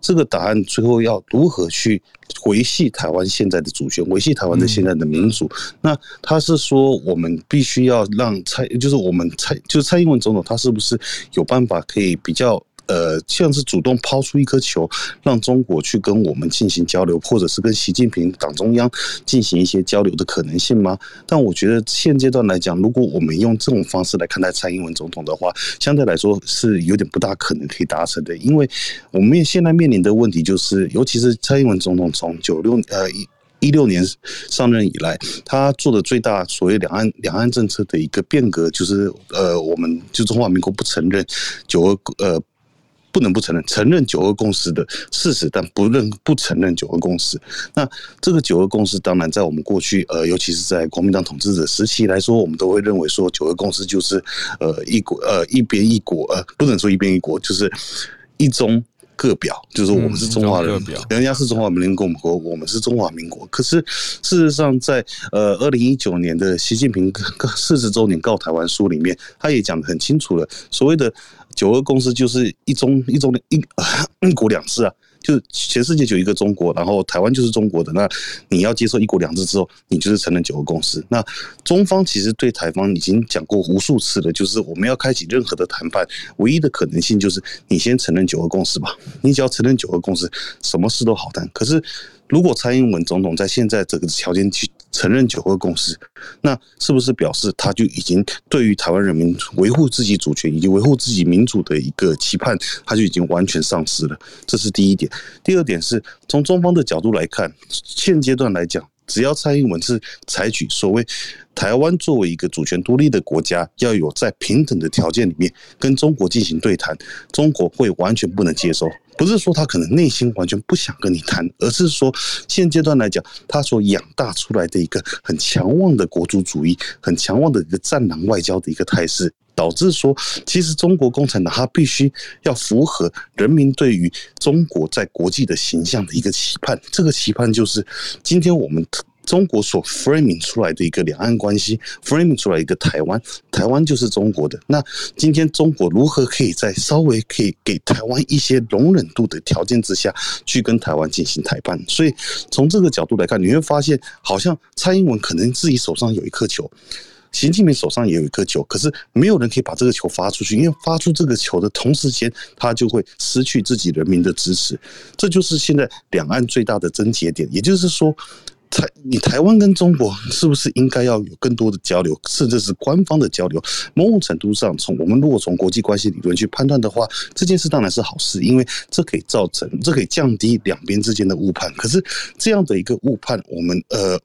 这个答案最后要如何去维系台湾现在的主权，维系台湾的现在的民主？那他是说我们必须要让蔡，就是我们蔡，就是蔡英文总统，他是不是有办法可以比较？呃，像是主动抛出一颗球，让中国去跟我们进行交流，或者是跟习近平党中央进行一些交流的可能性吗？但我觉得现阶段来讲，如果我们用这种方式来看待蔡英文总统的话，相对来说是有点不大可能可以达成的，因为我们现在面临的问题就是，尤其是蔡英文总统从九六呃一一六年上任以来，他做的最大所谓两岸两岸政策的一个变革，就是呃，我们就中华民国不承认九二呃。不能不承认，承认九二共识的事实，但不认不承认九二共识。那这个九二共识，当然在我们过去，呃，尤其是在国民党统治者时期来说，我们都会认为说九二共识就是，呃，一国，呃，一边一国，呃，不能说一边一国，就是一中各表，就是我们是中华人，人家是中华人民共和国，我们是中华民国。可是事实上，在呃二零一九年的习近平四十周年告台湾书里面，他也讲得很清楚了，所谓的。九二共识就是一中一中的一 一国两制啊，就是全世界就一个中国，然后台湾就是中国的。那你要接受一国两制之后，你就是承认九二共识。那中方其实对台方已经讲过无数次了，就是我们要开启任何的谈判，唯一的可能性就是你先承认九二共识吧。你只要承认九二共识，什么事都好谈。可是如果蔡英文总统在现在这个条件去。承认九个共识，那是不是表示他就已经对于台湾人民维护自己主权以及维护自己民主的一个期盼，他就已经完全丧失了？这是第一点。第二点是从中方的角度来看，现阶段来讲，只要蔡英文是采取所谓台湾作为一个主权独立的国家，要有在平等的条件里面跟中国进行对谈，中国会完全不能接受。不是说他可能内心完全不想跟你谈，而是说现阶段来讲，他所养大出来的一个很强旺的国族主义、很强旺的一个战狼外交的一个态势，导致说，其实中国共产党他必须要符合人民对于中国在国际的形象的一个期盼。这个期盼就是，今天我们中国所 framing 出来的一个两岸关系，framing 出来一个台湾，台湾就是中国的。那今天中国如何可以在稍微可以给台湾一些容忍度的条件之下去跟台湾进行谈判？所以从这个角度来看，你会发现，好像蔡英文可能自己手上有一颗球。习近平手上也有一颗球，可是没有人可以把这个球发出去，因为发出这个球的同时间，他就会失去自己人民的支持。这就是现在两岸最大的症结点。也就是说，台你台湾跟中国是不是应该要有更多的交流，甚至是官方的交流？某种程度上，从我们如果从国际关系理论去判断的话，这件事当然是好事，因为这可以造成，这可以降低两边之间的误判。可是这样的一个误判，我们呃。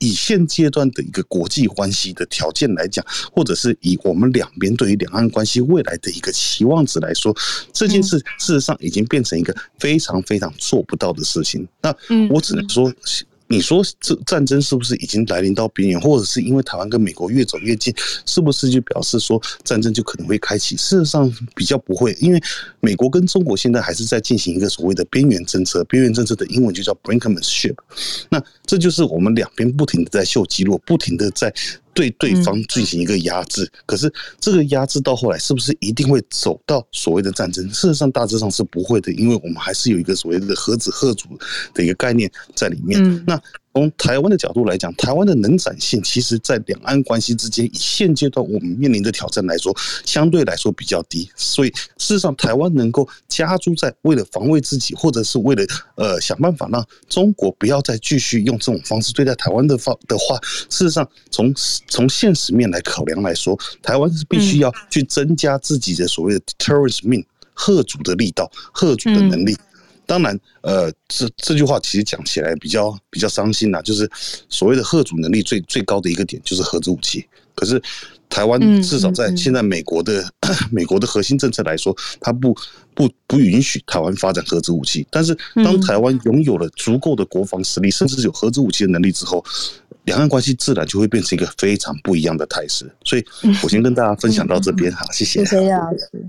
以现阶段的一个国际关系的条件来讲，或者是以我们两边对于两岸关系未来的一个期望值来说，这件事事实上已经变成一个非常非常做不到的事情。那我只能说。你说这战争是不是已经来临到边缘，或者是因为台湾跟美国越走越近，是不是就表示说战争就可能会开启？事实上比较不会，因为美国跟中国现在还是在进行一个所谓的边缘政策，边缘政策的英文就叫 Brinkmanship。那这就是我们两边不停的在秀肌肉，不停的在。对对方进行一个压制，可是这个压制到后来是不是一定会走到所谓的战争？事实上大致上是不会的，因为我们还是有一个所谓的核子贺主的一个概念在里面。那从台湾的角度来讲，台湾的能展性，其实在两岸关系之间，以现阶段我们面临的挑战来说，相对来说比较低。所以事实上，台湾能够加诸在为了防卫自己，或者是为了呃想办法让中国不要再继续用这种方式对待台湾的方的话，事实上从从现实面来考量来说，台湾是必须要去增加自己的所谓的 terrorist mean 的力道、吓阻的能力。当然，呃，这这句话其实讲起来比较比较伤心呐，就是所谓的核主能力最最高的一个点就是核子武器。可是台湾至少在现在美国的 美国的核心政策来说，它不不不允许台湾发展核子武器。但是当台湾拥有了足够的国防实力，甚至有核子武器的能力之后，两岸关系自然就会变成一个非常不一样的态势。所以我先跟大家分享到这边，哈，谢谢。谢谢叶老师，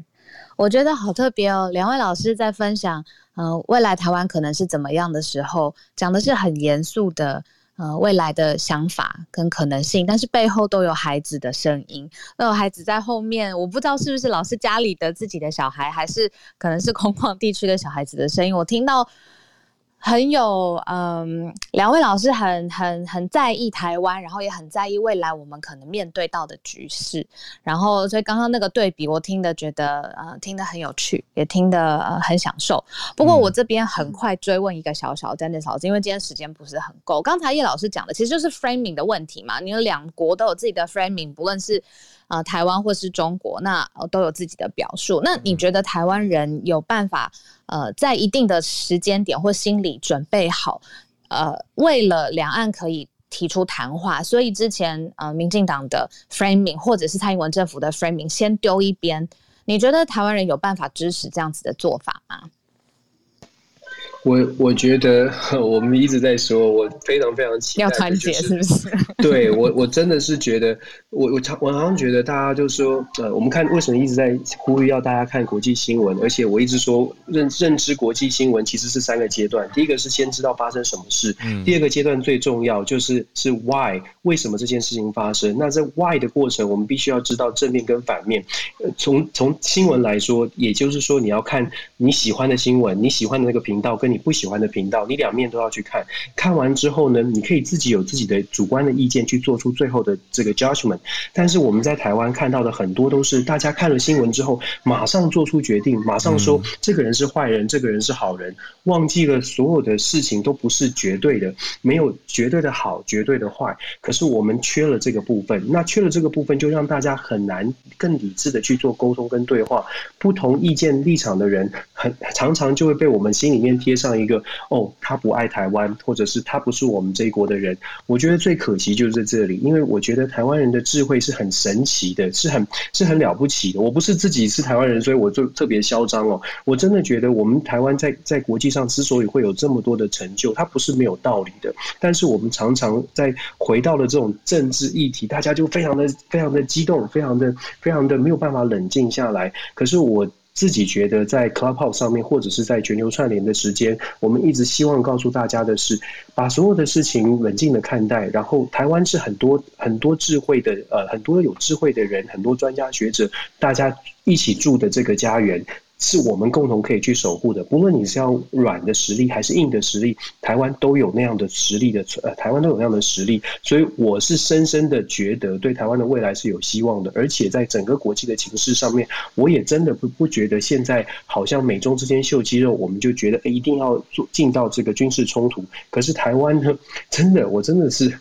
我觉得好特别哦，两位老师在分享。呃，未来台湾可能是怎么样的时候，讲的是很严肃的，呃，未来的想法跟可能性，但是背后都有孩子的声音，都有孩子在后面，我不知道是不是老师家里的自己的小孩，还是可能是空旷地区的小孩子的声音，我听到。很有嗯，两位老师很很很在意台湾，然后也很在意未来我们可能面对到的局势，然后所以刚刚那个对比，我听的觉得呃听得很有趣，也听得呃很享受。不过我这边很快追问一个小小的 Dennis 老师，因为今天时间不是很够。刚才叶老师讲的其实就是 framing 的问题嘛，你有两国都有自己的 framing，不论是。啊、呃，台湾或是中国，那都有自己的表述。那你觉得台湾人有办法，呃，在一定的时间点或心理准备好，呃，为了两岸可以提出谈话，所以之前呃，民进党的 framing 或者是蔡英文政府的 framing 先丢一边，你觉得台湾人有办法支持这样子的做法吗？我我觉得 我们一直在说，我非常非常期待、就是，要团结，是不是？对我，我真的是觉得，我我常我好像觉得大家就说，呃，我们看为什么一直在呼吁要大家看国际新闻，而且我一直说认认知国际新闻其实是三个阶段，第一个是先知道发生什么事，嗯、第二个阶段最重要就是是 why 为什么这件事情发生？那在 why 的过程，我们必须要知道正面跟反面。呃，从从新闻来说，也就是说你要看你喜欢的新闻，你喜欢的那个频道跟。你不喜欢的频道，你两面都要去看。看完之后呢，你可以自己有自己的主观的意见去做出最后的这个 judgment。但是我们在台湾看到的很多都是大家看了新闻之后，马上做出决定，马上说这个人是坏人，这个人是好人，忘记了所有的事情都不是绝对的，没有绝对的好，绝对的坏。可是我们缺了这个部分，那缺了这个部分，就让大家很难更理智的去做沟通跟对话。不同意见立场的人，很常常就会被我们心里面贴。上一个哦，他不爱台湾，或者是他不是我们这一国的人。我觉得最可惜就是在这里，因为我觉得台湾人的智慧是很神奇的，是很是很了不起的。我不是自己是台湾人，所以我就特别嚣张哦。我真的觉得我们台湾在在国际上之所以会有这么多的成就，它不是没有道理的。但是我们常常在回到了这种政治议题，大家就非常的非常的激动，非常的非常的没有办法冷静下来。可是我。自己觉得在 Clubhouse 上面，或者是在全球串联的时间，我们一直希望告诉大家的是，把所有的事情冷静的看待。然后，台湾是很多很多智慧的，呃，很多有智慧的人，很多专家学者，大家一起住的这个家园。是我们共同可以去守护的。不论你是要软的实力还是硬的实力，台湾都有那样的实力的。呃，台湾都有那样的实力，所以我是深深的觉得对台湾的未来是有希望的。而且在整个国际的情势上面，我也真的不不觉得现在好像美中之间秀肌肉，我们就觉得一定要做进到这个军事冲突。可是台湾呢，真的，我真的是。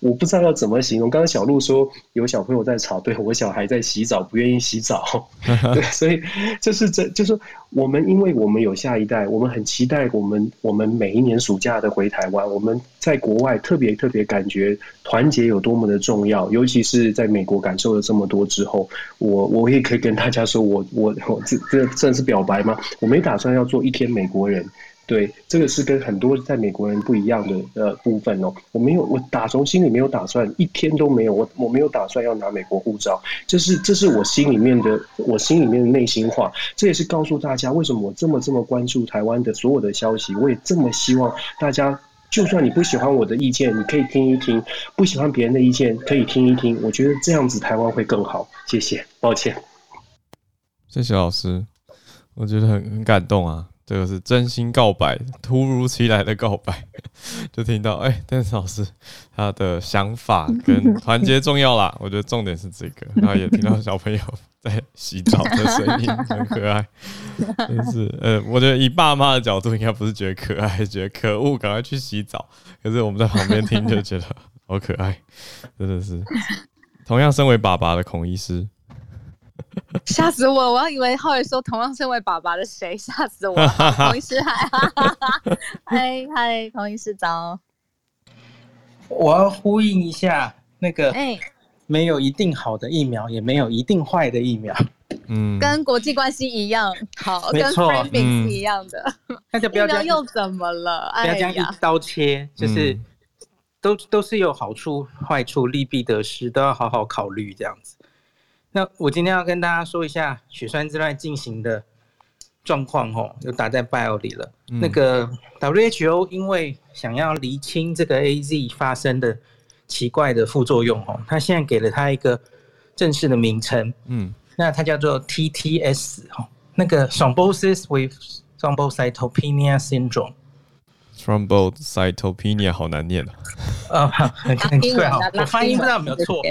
我不知道要怎么形容。刚刚小鹿说有小朋友在吵，对，我小孩在洗澡，不愿意洗澡。对，所以就是这就是我们，因为我们有下一代，我们很期待我们我们每一年暑假的回台湾。我们在国外特别特别感觉团结有多么的重要，尤其是在美国感受了这么多之后，我我也可以跟大家说，我我我这这算是表白吗？我没打算要做一天美国人。对，这个是跟很多在美国人不一样的呃部分哦。我没有，我打从心里没有打算，一天都没有。我我没有打算要拿美国护照，这是这是我心里面的，我心里面的内心话。这也是告诉大家，为什么我这么这么关注台湾的所有的消息。我也这么希望大家，就算你不喜欢我的意见，你可以听一听；不喜欢别人的意见，可以听一听。我觉得这样子台湾会更好。谢谢，抱歉。谢谢老师，我觉得很很感动啊。这个是真心告白，突如其来的告白，就听到哎，邓、老师他的想法跟团结重要啦。我觉得重点是这个，然后也听到小朋友 在洗澡的声音，很可爱。就是呃，我觉得以爸妈的角度，应该不是觉得可爱，觉得可恶，赶快去洗澡。可是我们在旁边听就觉得好可爱，真的是。同样身为爸爸的孔医师。吓死我！我要以为浩宇说同样身为爸爸的谁，吓死我了！孔医师嗨，嗨 嗨，孔医师早。我要呼应一下那个，哎，没有一定好的疫苗，也没有一定坏的疫苗。嗯，跟国际关系一样，好，跟 framing 是一样的。大家不要这样，又怎么了？不要这样一刀切，就是都都是有好处、坏处、利弊得失，都要好好考虑这样子。那我今天要跟大家说一下血栓之乱进行的状况哦，就打在 bio 里了。嗯、那个 WHO 因为想要厘清这个 AZ 发生的奇怪的副作用哦，他现在给了他一个正式的名称，嗯，那它叫做 TTS 哦，那个 Thrombosis with Thrombocytopenia Syndrome。Thrombocytopenia 好难念啊，很很奇怪哈，我发音不知道有没有错。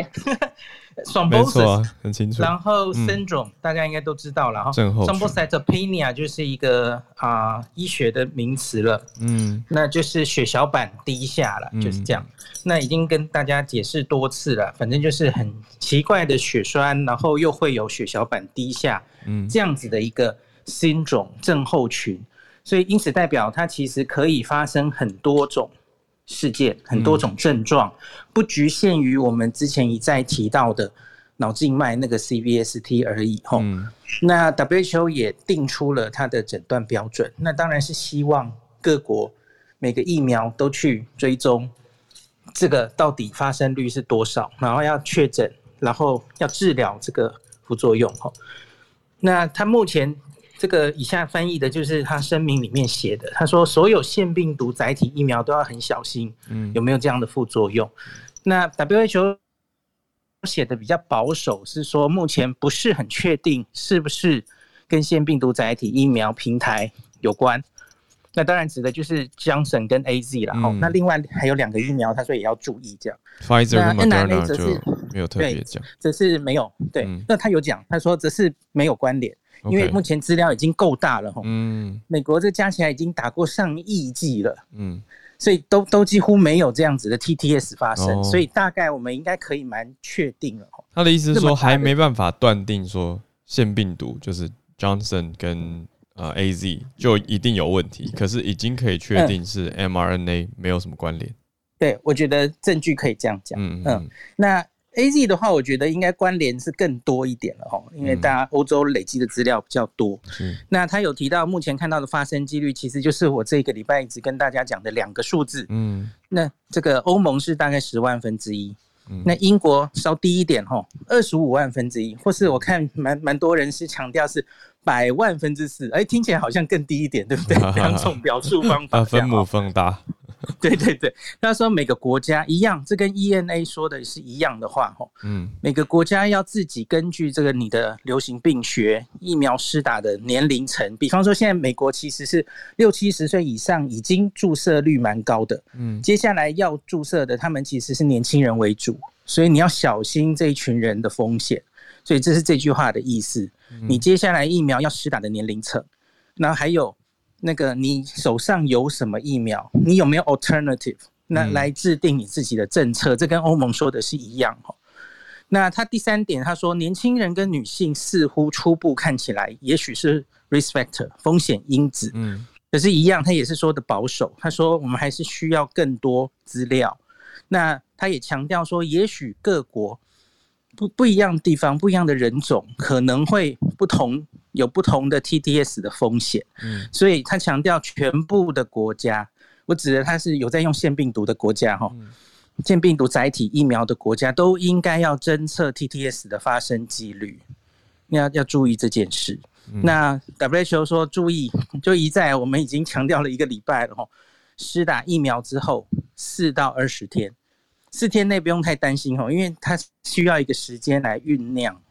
Thrombosis 啊，很清楚。然后 syndrome、嗯、大家应该都知道了哈。Thrombocytopenia 就是一个啊、呃、医学的名词了。嗯，那就是血小板低下了，就是这样。嗯、那已经跟大家解释多次了，反正就是很奇怪的血栓，然后又会有血小板低下，嗯，这样子的一个 syndrome 症候群。所以因此代表它其实可以发生很多种。事件很多种症状，不局限于我们之前一再提到的脑静脉那个 CVST 而已。吼，那 WHO 也定出了它的诊断标准。那当然是希望各国每个疫苗都去追踪这个到底发生率是多少，然后要确诊，然后要治疗这个副作用。吼，那它目前。这个以下翻译的就是他声明里面写的，他说所有腺病毒载体疫苗都要很小心，嗯，有没有这样的副作用？那 WHO 写的比较保守，是说目前不是很确定是不是跟腺病毒载体疫苗平台有关。那当然指的就是 Johnson 跟 AZ 了。哦，那另外还有两个疫苗，他说也要注意这样。Pfizer 跟 Moderna 则是没有特别讲，只是没有对。那他有讲，他说只是没有关联。因为目前资料已经够大了哈，嗯，美国这加起来已经打过上亿剂了，嗯，所以都都几乎没有这样子的 TTS 发生，哦、所以大概我们应该可以蛮确定了。他的意思是说还没办法断定说腺病毒就是 Johnson 跟呃 AZ 就一定有问题，可是已经可以确定是 mRNA 没有什么关联、嗯。对，我觉得证据可以这样讲，嗯嗯，嗯，那。A Z 的话，我觉得应该关联是更多一点了哈，因为大家欧洲累积的资料比较多。嗯，那他有提到目前看到的发生几率，其实就是我这个礼拜一直跟大家讲的两个数字。嗯，那这个欧盟是大概十万分之一，那英国稍低一点吼，二十五万分之一，或是我看蛮蛮多人是强调是百万分之四，哎，听起来好像更低一点，对不对？两种表述方法，分母放大。对对对，他说每个国家一样，这跟 ENA 说的是一样的话哦。嗯，每个国家要自己根据这个你的流行病学疫苗施打的年龄层，比方说现在美国其实是六七十岁以上已经注射率蛮高的。嗯，接下来要注射的他们其实是年轻人为主，所以你要小心这一群人的风险。所以这是这句话的意思。你接下来疫苗要施打的年龄层，那还有。那个，你手上有什么疫苗？你有没有 alternative？那来制定你自己的政策，这跟欧盟说的是一样哈。那他第三点，他说年轻人跟女性似乎初步看起来，也许是 risk factor 风险因子，嗯，可是，一样，他也是说的保守。他说，我们还是需要更多资料。那他也强调说，也许各国不不一样的地方，不一样的人种可能会不同。有不同的 TTS 的风险，嗯，所以他强调全部的国家，我指的他是有在用腺病毒的国家哈，腺病毒载体疫苗的国家都应该要侦测 TTS 的发生几率，要要注意这件事。那 WHO 说注意，就一再我们已经强调了一个礼拜了哈，施打疫苗之后四到二十天，四天内不用太担心哦，因为它需要一个时间来酝酿，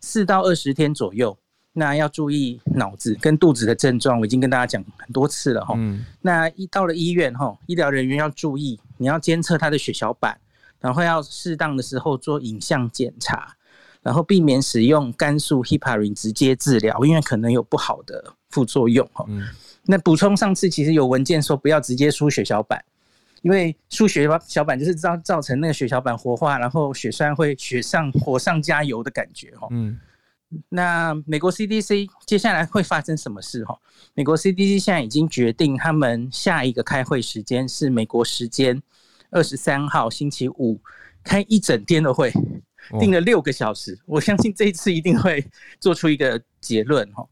四到二十天左右。那要注意脑子跟肚子的症状，我已经跟大家讲很多次了哈。嗯。那一到了医院哈，医疗人员要注意，你要监测他的血小板，然后要适当的时候做影像检查，然后避免使用肝素 heparin 直接治疗，因为可能有不好的副作用哈。嗯。那补充上次其实有文件说不要直接输血小板，因为输血小板就是造造成那个血小板活化，然后血栓会雪上火上加油的感觉哈。嗯。那美国 CDC 接下来会发生什么事？哈，美国 CDC 现在已经决定，他们下一个开会时间是美国时间二十三号星期五，开一整天的会，定了六个小时。我相信这一次一定会做出一个结论。哈，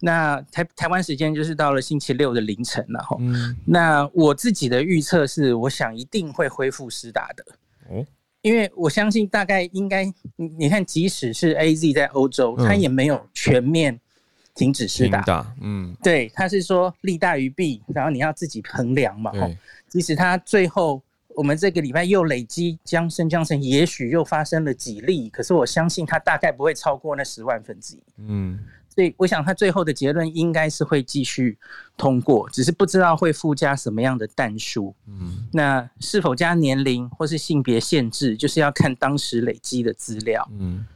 那台台湾时间就是到了星期六的凌晨了。哈，那我自己的预测是，我想一定会恢复施打的。因为我相信，大概应该，你看，即使是 AZ 在欧洲，它也没有全面停止施打。嗯，对，它是说利大于弊，然后你要自己衡量嘛。哈，即使它最后我们这个礼拜又累积江生江森，也许又发生了几例，可是我相信它大概不会超过那十万分之一。嗯。所以我想，他最后的结论应该是会继续通过，只是不知道会附加什么样的但书。嗯，那是否加年龄或是性别限制，就是要看当时累积的资料。嗯，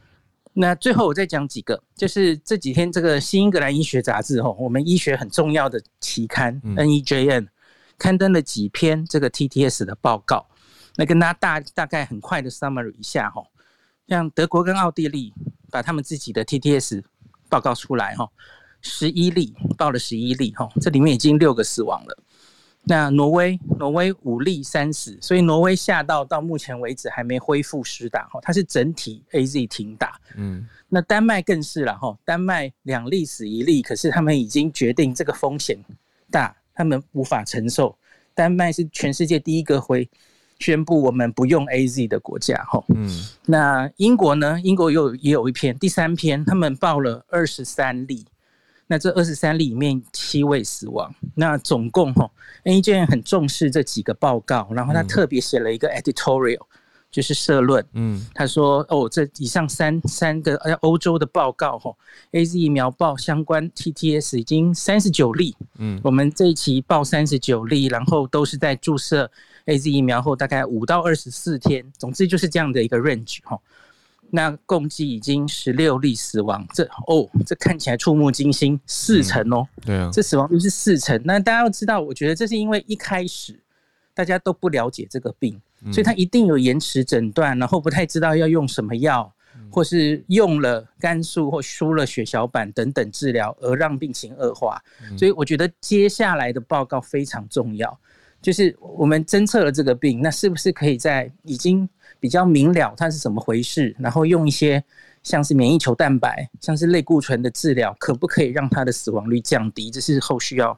那最后我再讲几个，就是这几天这个《新英格兰医学杂志》吼，我们医学很重要的期刊 NEJM 刊登了几篇这个 TTS 的报告，那跟大家大大概很快的 summary 一下吼，像德国跟奥地利把他们自己的 TTS 报告出来哈，十一例报了十一例哈，这里面已经六个死亡了。那挪威，挪威五例三死，所以挪威下到到目前为止还没恢复施打哈，它是整体 AZ 停打。嗯，那丹麦更是了哈，丹麦两例死一例，可是他们已经决定这个风险大，他们无法承受。丹麦是全世界第一个会宣布我们不用 AZ 的国家，哈，嗯，那英国呢？英国有也有一篇，第三篇，他们报了二十三例，那这二十三例里面七位死亡，那总共哈，NEJM 很重视这几个报告，然后他特别写了一个 editorial。就是社论，嗯，他说哦，这以上三三个呃欧洲的报告吼，AZ 疫苗报相关 TTS 已经三十九例，嗯，我们这一期报三十九例，然后都是在注射 AZ 疫苗后大概五到二十四天，总之就是这样的一个 range 哈。那共计已经十六例死亡，这哦，这看起来触目惊心，四成哦，对啊，这死亡率是四成。那大家要知道，我觉得这是因为一开始大家都不了解这个病。所以他一定有延迟诊断，然后不太知道要用什么药，或是用了肝素或输了血小板等等治疗，而让病情恶化。所以我觉得接下来的报告非常重要，就是我们侦测了这个病，那是不是可以在已经比较明了它是怎么回事，然后用一些像是免疫球蛋白、像是类固醇的治疗，可不可以让它的死亡率降低？这是后续要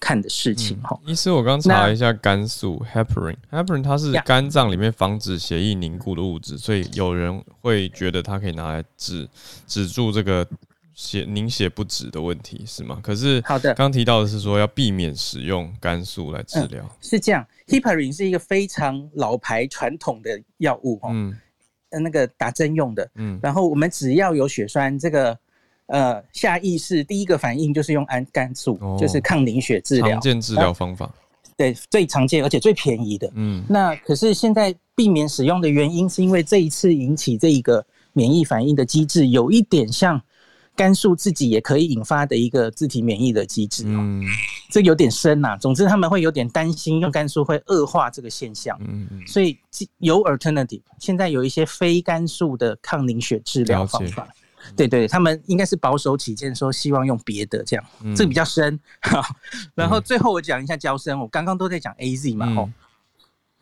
看的事情哈。医师，我刚查了一下肝素 heparin，heparin 它是肝脏里面防止血液凝固的物质，所以有人会觉得它可以拿来止止住这个血凝血不止的问题，是吗？可是好的，刚提到的是说要避免使用肝素来治疗，嗯，是这样。heparin 是一个非常老牌传统的药物哈，嗯，那个打针用的，嗯，然后我们只要有血栓这个。呃，下意识第一个反应就是用氨肝素，哦、就是抗凝血治疗，常见治疗方法。对，最常见而且最便宜的。嗯，那可是现在避免使用的原因，是因为这一次引起这一个免疫反应的机制，有一点像肝素自己也可以引发的一个自体免疫的机制。嗯，这有点深呐、啊。总之，他们会有点担心用肝素会恶化这个现象。嗯嗯，所以有 alternative，现在有一些非肝素的抗凝血治疗方法。对对，他们应该是保守起见，说希望用别的这样，嗯、这个比较深。然后最后我讲一下交生，我刚刚都在讲 AZ 嘛，吼、嗯。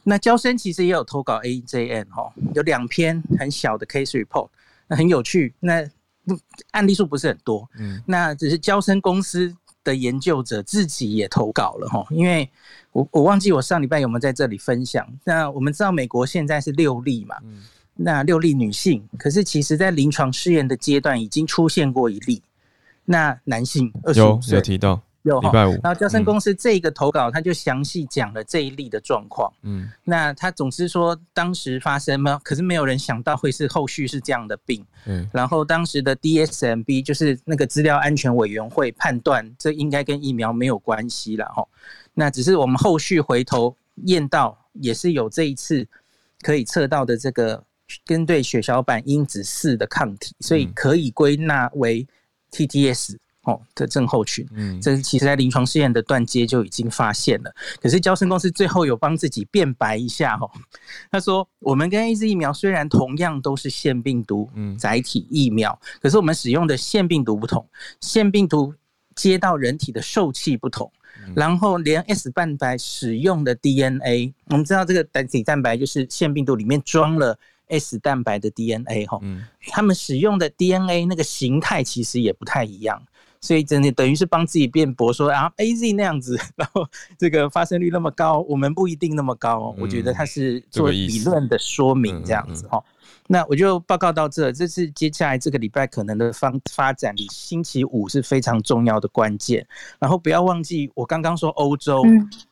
那交生其实也有投稿 AJN 哈，有两篇很小的 case report，那很有趣。那案例数不是很多，嗯，那只是交生公司的研究者自己也投稿了哈，因为我我忘记我上礼拜有没有在这里分享。那我们知道美国现在是六例嘛，嗯。那六例女性，可是其实在临床试验的阶段已经出现过一例。那男性二十五岁有提到有礼拜五，然后交生公司这个投稿，他就详细讲了这一例的状况。嗯，那他总之说当时发生吗？可是没有人想到会是后续是这样的病。嗯，然后当时的 DSMB 就是那个资料安全委员会判断这应该跟疫苗没有关系了哈。那只是我们后续回头验到也是有这一次可以测到的这个。跟对血小板因子四的抗体，所以可以归纳为 TTS 哦的症候群。嗯，这是其实在临床试验的断接就已经发现了。可是交生公司最后有帮自己辩白一下哦，他说我们跟 AZ 疫苗虽然同样都是腺病毒载体疫苗，可是我们使用的腺病毒不同，腺病毒接到人体的受气不同。然后连 S 蛋白使用的 DNA，我们知道这个单体蛋白就是腺病毒里面装了。S 蛋白的 DNA 哈，嗯，他们使用的 DNA 那个形态其实也不太一样，所以真的等于是帮自己辩驳说啊，AZ 那样子，然后这个发生率那么高，我们不一定那么高。我觉得他是做理论的说明这样子哈。那我就报告到这，这是接下来这个礼拜可能的方发展里，星期五是非常重要的关键。然后不要忘记，我刚刚说欧洲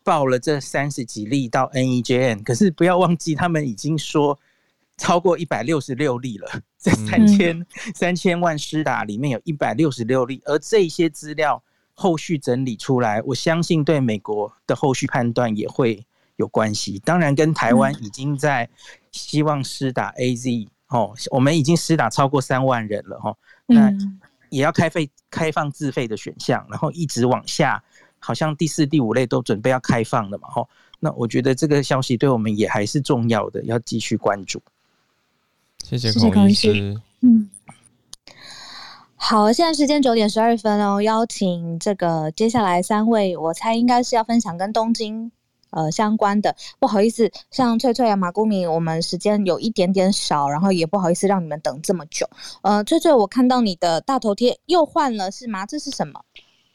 报了这三十几例到 NEJM，可是不要忘记他们已经说。超过一百六十六例了，在三千三千万施打里面有一百六十六例，而这些资料后续整理出来，我相信对美国的后续判断也会有关系。当然，跟台湾已经在希望施打 AZ 哦，我们已经施打超过三万人了哈，那也要开费开放自费的选项，然后一直往下，好像第四、第五类都准备要开放了嘛哈。那我觉得这个消息对我们也还是重要的，要继续关注。谢谢孔医师。嗯，好，现在时间九点十二分哦，邀请这个接下来三位，我猜应该是要分享跟东京呃相关的。不好意思，像翠翠啊、马姑米，我们时间有一点点少，然后也不好意思让你们等这么久。呃，翠翠，我看到你的大头贴又换了是吗？这是什么？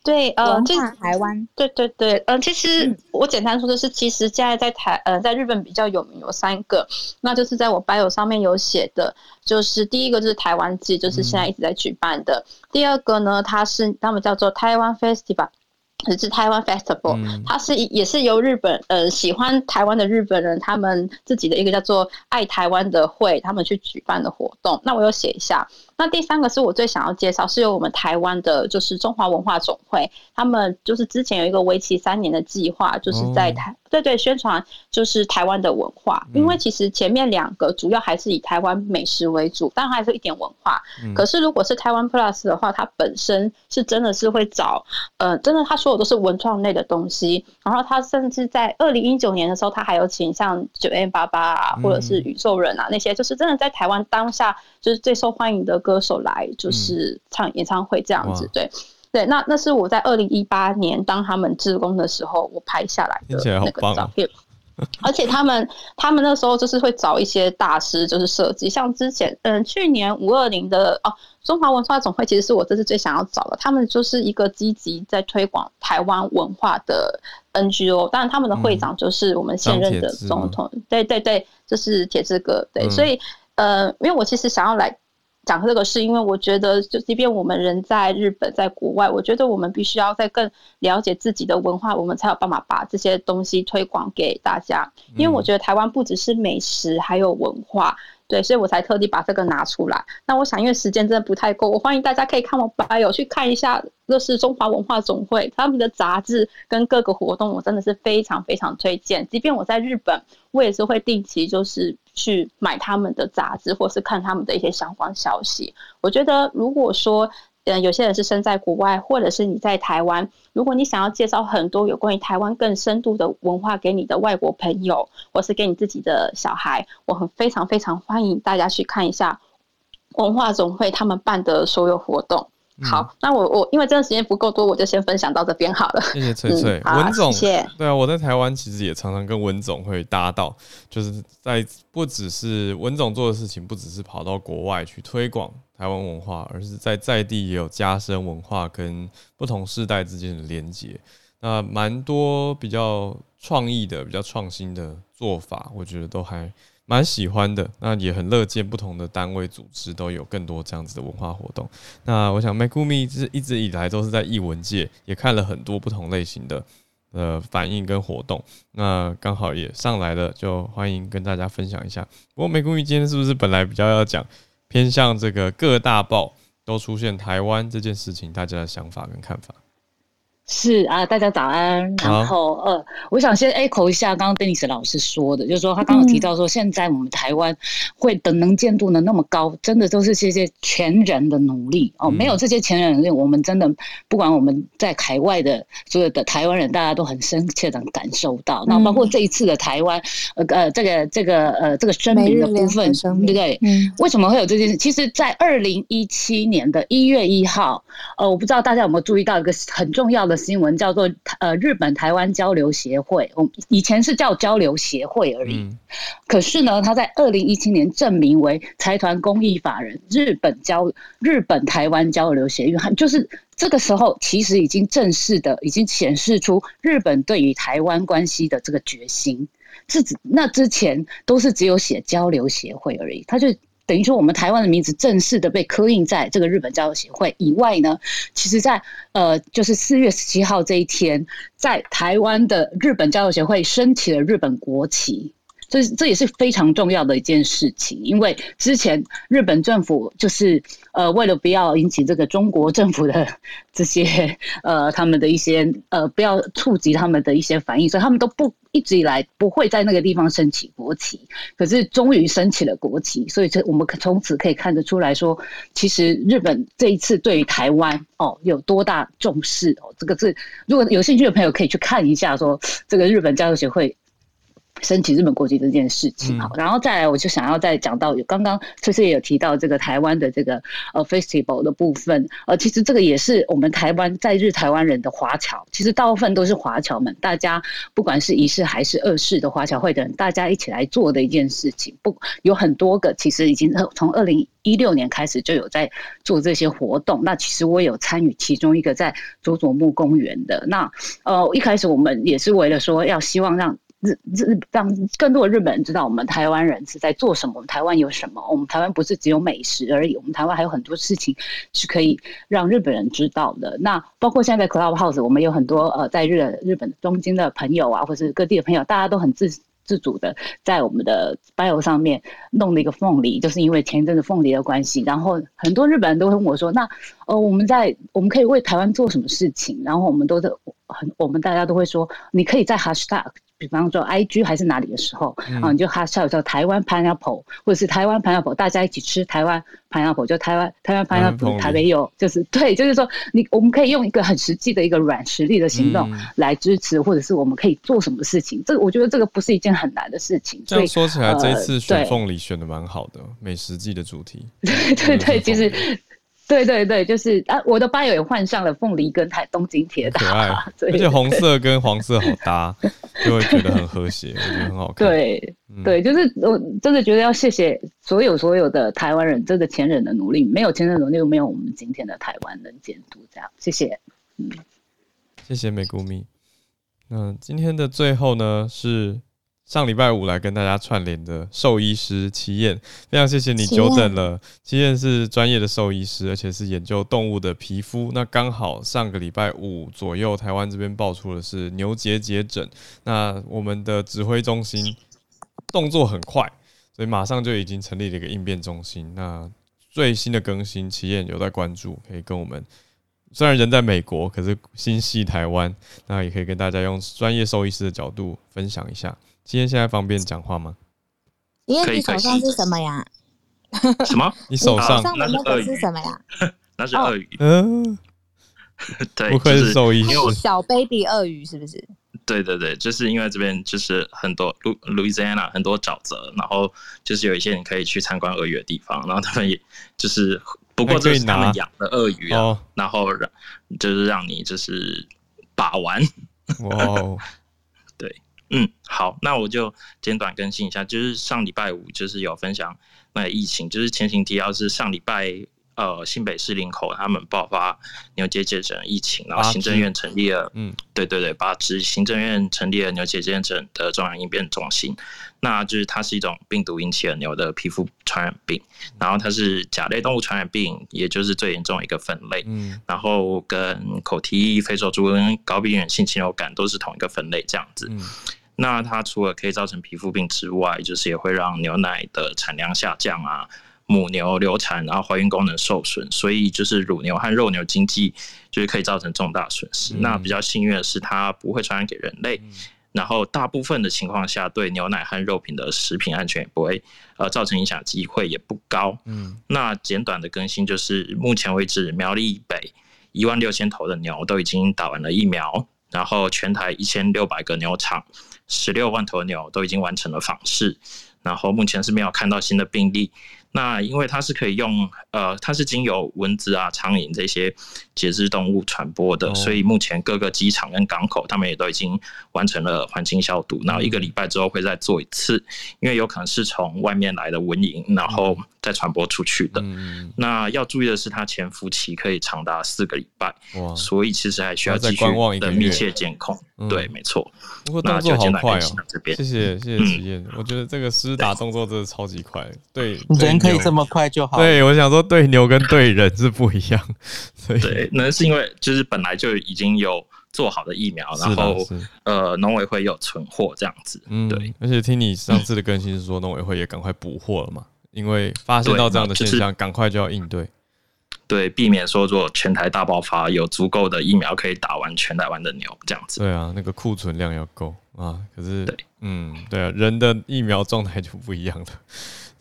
对，呃，这台湾，对对对，嗯、呃，其实我简单说的是，其实现在在台，呃，在日本比较有名有三个，那就是在我 bio 上面有写的，就是第一个就是台湾季，就是现在一直在举办的，嗯、第二个呢，它是他们叫做台湾 Festival。是台湾 Festival，嗯、它是也是由日本呃喜欢台湾的日本人他们自己的一个叫做爱台湾的会，他们去举办的活动。那我有写一下。那第三个是我最想要介绍，是由我们台湾的，就是中华文化总会，他们就是之前有一个为期三年的计划，就是在台。哦对对，宣传就是台湾的文化，因为其实前面两个主要还是以台湾美食为主，但还是一点文化。可是如果是台湾 Plus 的话，它本身是真的是会找，呃，真的他说的都是文创类的东西。然后他甚至在二零一九年的时候，他还有请像九 M 八八啊，或者是宇宙人啊那些，就是真的在台湾当下就是最受欢迎的歌手来，就是唱演唱会这样子，对。对，那那是我在二零一八年当他们志工的时候，我拍下来的那个照片。而且他们他们那时候就是会找一些大师，就是设计，像之前嗯去年五二零的哦中华文化总会，其实是我这次最想要找的，他们就是一个积极在推广台湾文化的 NGO，当然他们的会长就是我们现任的总统，对对对，就是铁志哥，对，所以呃，因为我其实想要来。讲这个是因为我觉得，就即便我们人在日本，在国外，我觉得我们必须要再更了解自己的文化，我们才有办法把这些东西推广给大家。因为我觉得台湾不只是美食，还有文化。对，所以我才特地把这个拿出来。那我想，因为时间真的不太够，我欢迎大家可以看我 bio 去看一下，这是中华文化总会他们的杂志跟各个活动，我真的是非常非常推荐。即便我在日本，我也是会定期就是去买他们的杂志，或是看他们的一些相关消息。我觉得，如果说嗯，有些人是身在国外，或者是你在台湾。如果你想要介绍很多有关于台湾更深度的文化给你的外国朋友，或是给你自己的小孩，我很非常非常欢迎大家去看一下文化总会他们办的所有活动。嗯、好，那我我因为真的时间不够多，我就先分享到这边好了。谢谢翠翠，嗯、文总，谢谢。对啊，我在台湾其实也常常跟文总会搭到，就是在不只是文总做的事情，不只是跑到国外去推广台湾文化，而是在在地也有加深文化跟不同世代之间的连接。那蛮多比较创意的、比较创新的做法，我觉得都还。蛮喜欢的，那也很乐见不同的单位组织都有更多这样子的文化活动。那我想，Megumi 是一直以来都是在艺文界也看了很多不同类型的呃反应跟活动。那刚好也上来了，就欢迎跟大家分享一下。不过，Megumi 今天是不是本来比较要讲偏向这个各大报都出现台湾这件事情，大家的想法跟看法？是啊，大家早安。然后呃，我想先 echo 一下刚刚 Dennis 老师说的，就是说他刚刚提到说，现在我们台湾会的能见度呢那么高，真的都是这些前人的努力哦。没有这些前人的努力，我们真的不管我们在海外的所有的台湾人，大家都很深切的感受到。那包括这一次的台湾呃呃这个这个呃这个声明的部分，对不对？为什么会有这件事？其实，在二零一七年的一月一号，呃，我不知道大家有没有注意到一个很重要的。新闻叫做呃日本台湾交流协会，我以前是叫交流协会而已，可是呢，他在二零一七年正名为财团公益法人日本交日本台湾交流协会，就是这个时候其实已经正式的已经显示出日本对于台湾关系的这个决心，是指那之前都是只有写交流协会而已，他就。等于说，我们台湾的名字正式的被刻印在这个日本交流协会以外呢，其实在呃，就是四月十七号这一天，在台湾的日本交流协会升起了日本国旗，这这也是非常重要的一件事情，因为之前日本政府就是呃，为了不要引起这个中国政府的这些呃，他们的一些呃，不要触及他们的一些反应，所以他们都不。一直以来不会在那个地方升起国旗，可是终于升起了国旗，所以这我们可从此可以看得出来说，其实日本这一次对于台湾哦有多大重视哦，这个是如果有兴趣的朋友可以去看一下，说这个日本交流协会。升起日本国籍这件事情，好，然后再来，我就想要再讲到，有刚刚翠翠也有提到这个台湾的这个呃 festival 的部分，呃，其实这个也是我们台湾在日台湾人的华侨，其实大部分都是华侨们，大家不管是一世还是二世的华侨会的人，大家一起来做的一件事情，不有很多个，其实已经从二零一六年开始就有在做这些活动，那其实我有参与其中一个在佐佐木公园的，那呃一开始我们也是为了说要希望让。日日让更多的日本人知道我们台湾人是在做什么，我们台湾有什么？我们台湾不是只有美食而已，我们台湾还有很多事情是可以让日本人知道的。那包括现在 Clubhouse，我们有很多呃在日日本东京的朋友啊，或者是各地的朋友，大家都很自自主的在我们的 bio 上面弄了一个凤梨，就是因为前一阵子凤梨的关系，然后很多日本人都会问我说：“那呃我们在我们可以为台湾做什么事情？”然后我们都是很我们大家都会说：“你可以在 hashtag。”比方说，IG 还是哪里的时候，嗯、啊，你就哈笑叫台湾 pineapple，或者是台湾 pineapple，大家一起吃台湾 pineapple，就台湾台湾 pineapple，台北有，就是对，就是说你我们可以用一个很实际的一个软实力的行动来支持，嗯、或者是我们可以做什么事情。这个我觉得这个不是一件很难的事情。这样说起来，这一次选凤梨选的蛮好的，美食季的主题。对对对，其实。对对对，就是啊，我的 bio 也换上了凤梨跟台东京铁塔，可爱，而且红色跟黄色好搭，就会觉得很和谐，我觉得很好看。对，对，就是我真的觉得要谢谢所有所有的台湾人，这个前人的努力，没有前人的努力，没有我们今天的台湾能监督。这样，谢谢，嗯，谢谢美谷米。那今天的最后呢是。上礼拜五来跟大家串联的兽医师齐燕，非常谢谢你久等了。齐燕是专业的兽医师，而且是研究动物的皮肤。那刚好上个礼拜五左右，台湾这边爆出的是牛结节疹。那我们的指挥中心动作很快，所以马上就已经成立了一个应变中心。那最新的更新，齐燕有在关注，可以跟我们。虽然人在美国，可是心系台湾，那也可以跟大家用专业兽医师的角度分享一下。今天现在方便讲话吗？因为你手上是什么呀？什么？你手上那个是什么呀？那是鳄鱼。嗯，对，不愧是兽医师。小 baby 鳄鱼是不是？对对对，就是因为这边就是很多路 Louisiana 很多沼泽，然后就是有一些你可以去参观鳄鱼的地方，然后他们也就是不过这是他们养的鳄鱼啊，然后让就是让你就是把玩。哇。嗯，好，那我就简短更新一下，就是上礼拜五就是有分享那个疫情，就是前情提要是上礼拜呃新北市林口他们爆发牛结节疹疫情，然后行政院成立了，嗯，对对对，八支行政院成立了牛结节疹的中央应变中心，那就是它是一种病毒引起的牛的皮肤传染病，然后它是甲类动物传染病，也就是最严重的一个分类，嗯，然后跟口蹄疫、非洲猪瘟、高病原性禽流感都是同一个分类这样子，嗯。那它除了可以造成皮肤病之外，就是也会让牛奶的产量下降啊，母牛流产，然后怀孕功能受损，所以就是乳牛和肉牛经济就是可以造成重大损失。嗯、那比较幸运的是，它不会传染给人类，嗯、然后大部分的情况下，对牛奶和肉品的食品安全也不会呃造成影响，机会也不高。嗯，那简短的更新就是，目前为止，苗栗以北一万六千头的牛都已经打完了疫苗，然后全台一千六百个牛场。十六万头牛都已经完成了访视，然后目前是没有看到新的病例。那因为它是可以用，呃，它是经由蚊子啊、苍蝇这些节肢动物传播的，所以目前各个机场跟港口，他们也都已经完成了环境消毒。然后一个礼拜之后会再做一次，因为有可能是从外面来的蚊蝇，然后再传播出去的。那要注意的是，它潜伏期可以长达四个礼拜，所以其实还需要继续的密切监控。对，没错。不过动作好快哦，谢谢谢谢我觉得这个施打动作真的超级快，对。可以这么快就好？对，我想说对牛跟对人是不一样，所以对，那是因为就是本来就已经有做好的疫苗，然后呃农委会有存货这样子，嗯，对。而且听你上次的更新是说农委会也赶快补货了嘛，因为发现到这样的现象，赶快就要应对。对，避免说做全台大爆发，有足够的疫苗可以打完全台湾的牛这样子。对啊，那个库存量要够啊。可是，对，嗯，对啊，人的疫苗状态就不一样了。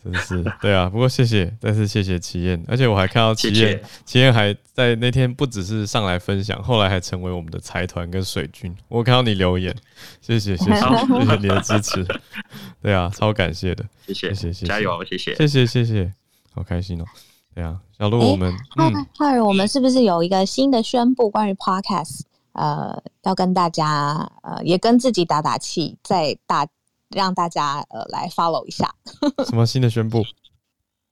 真是。对啊，不过谢谢，但是谢谢齐燕，而且我还看到齐燕，齐燕还在那天不只是上来分享，后来还成为我们的财团跟水军。我看到你留言，谢谢谢谢谢谢你的支持，对啊，超感谢的，谢谢谢谢，加油，谢谢。谢谢谢谢，好开心哦，对啊，小鹿我们，嗨嗨，我们是不是有一个新的宣布关于 Podcast？呃，要跟大家呃，也跟自己打打气，在大。让大家呃来 follow 一下，什么新的宣布？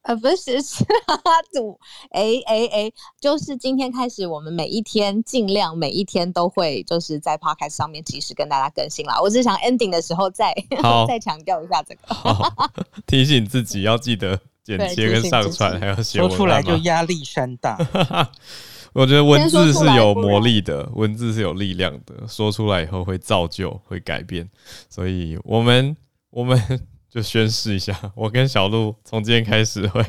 呃，不是是哈哈赌，哎哎哎，就是今天开始，我们每一天尽量每一天都会就是在 podcast 上面及时跟大家更新啦。我只想 ending 的时候再再强调一下这个，提醒自己要记得剪接跟上传，还要写说出来就压力山大。我觉得文字是有魔力的，文字是有力量的，说出来以后会造就，会改变。所以我们我们就宣誓一下，我跟小鹿从今天开始会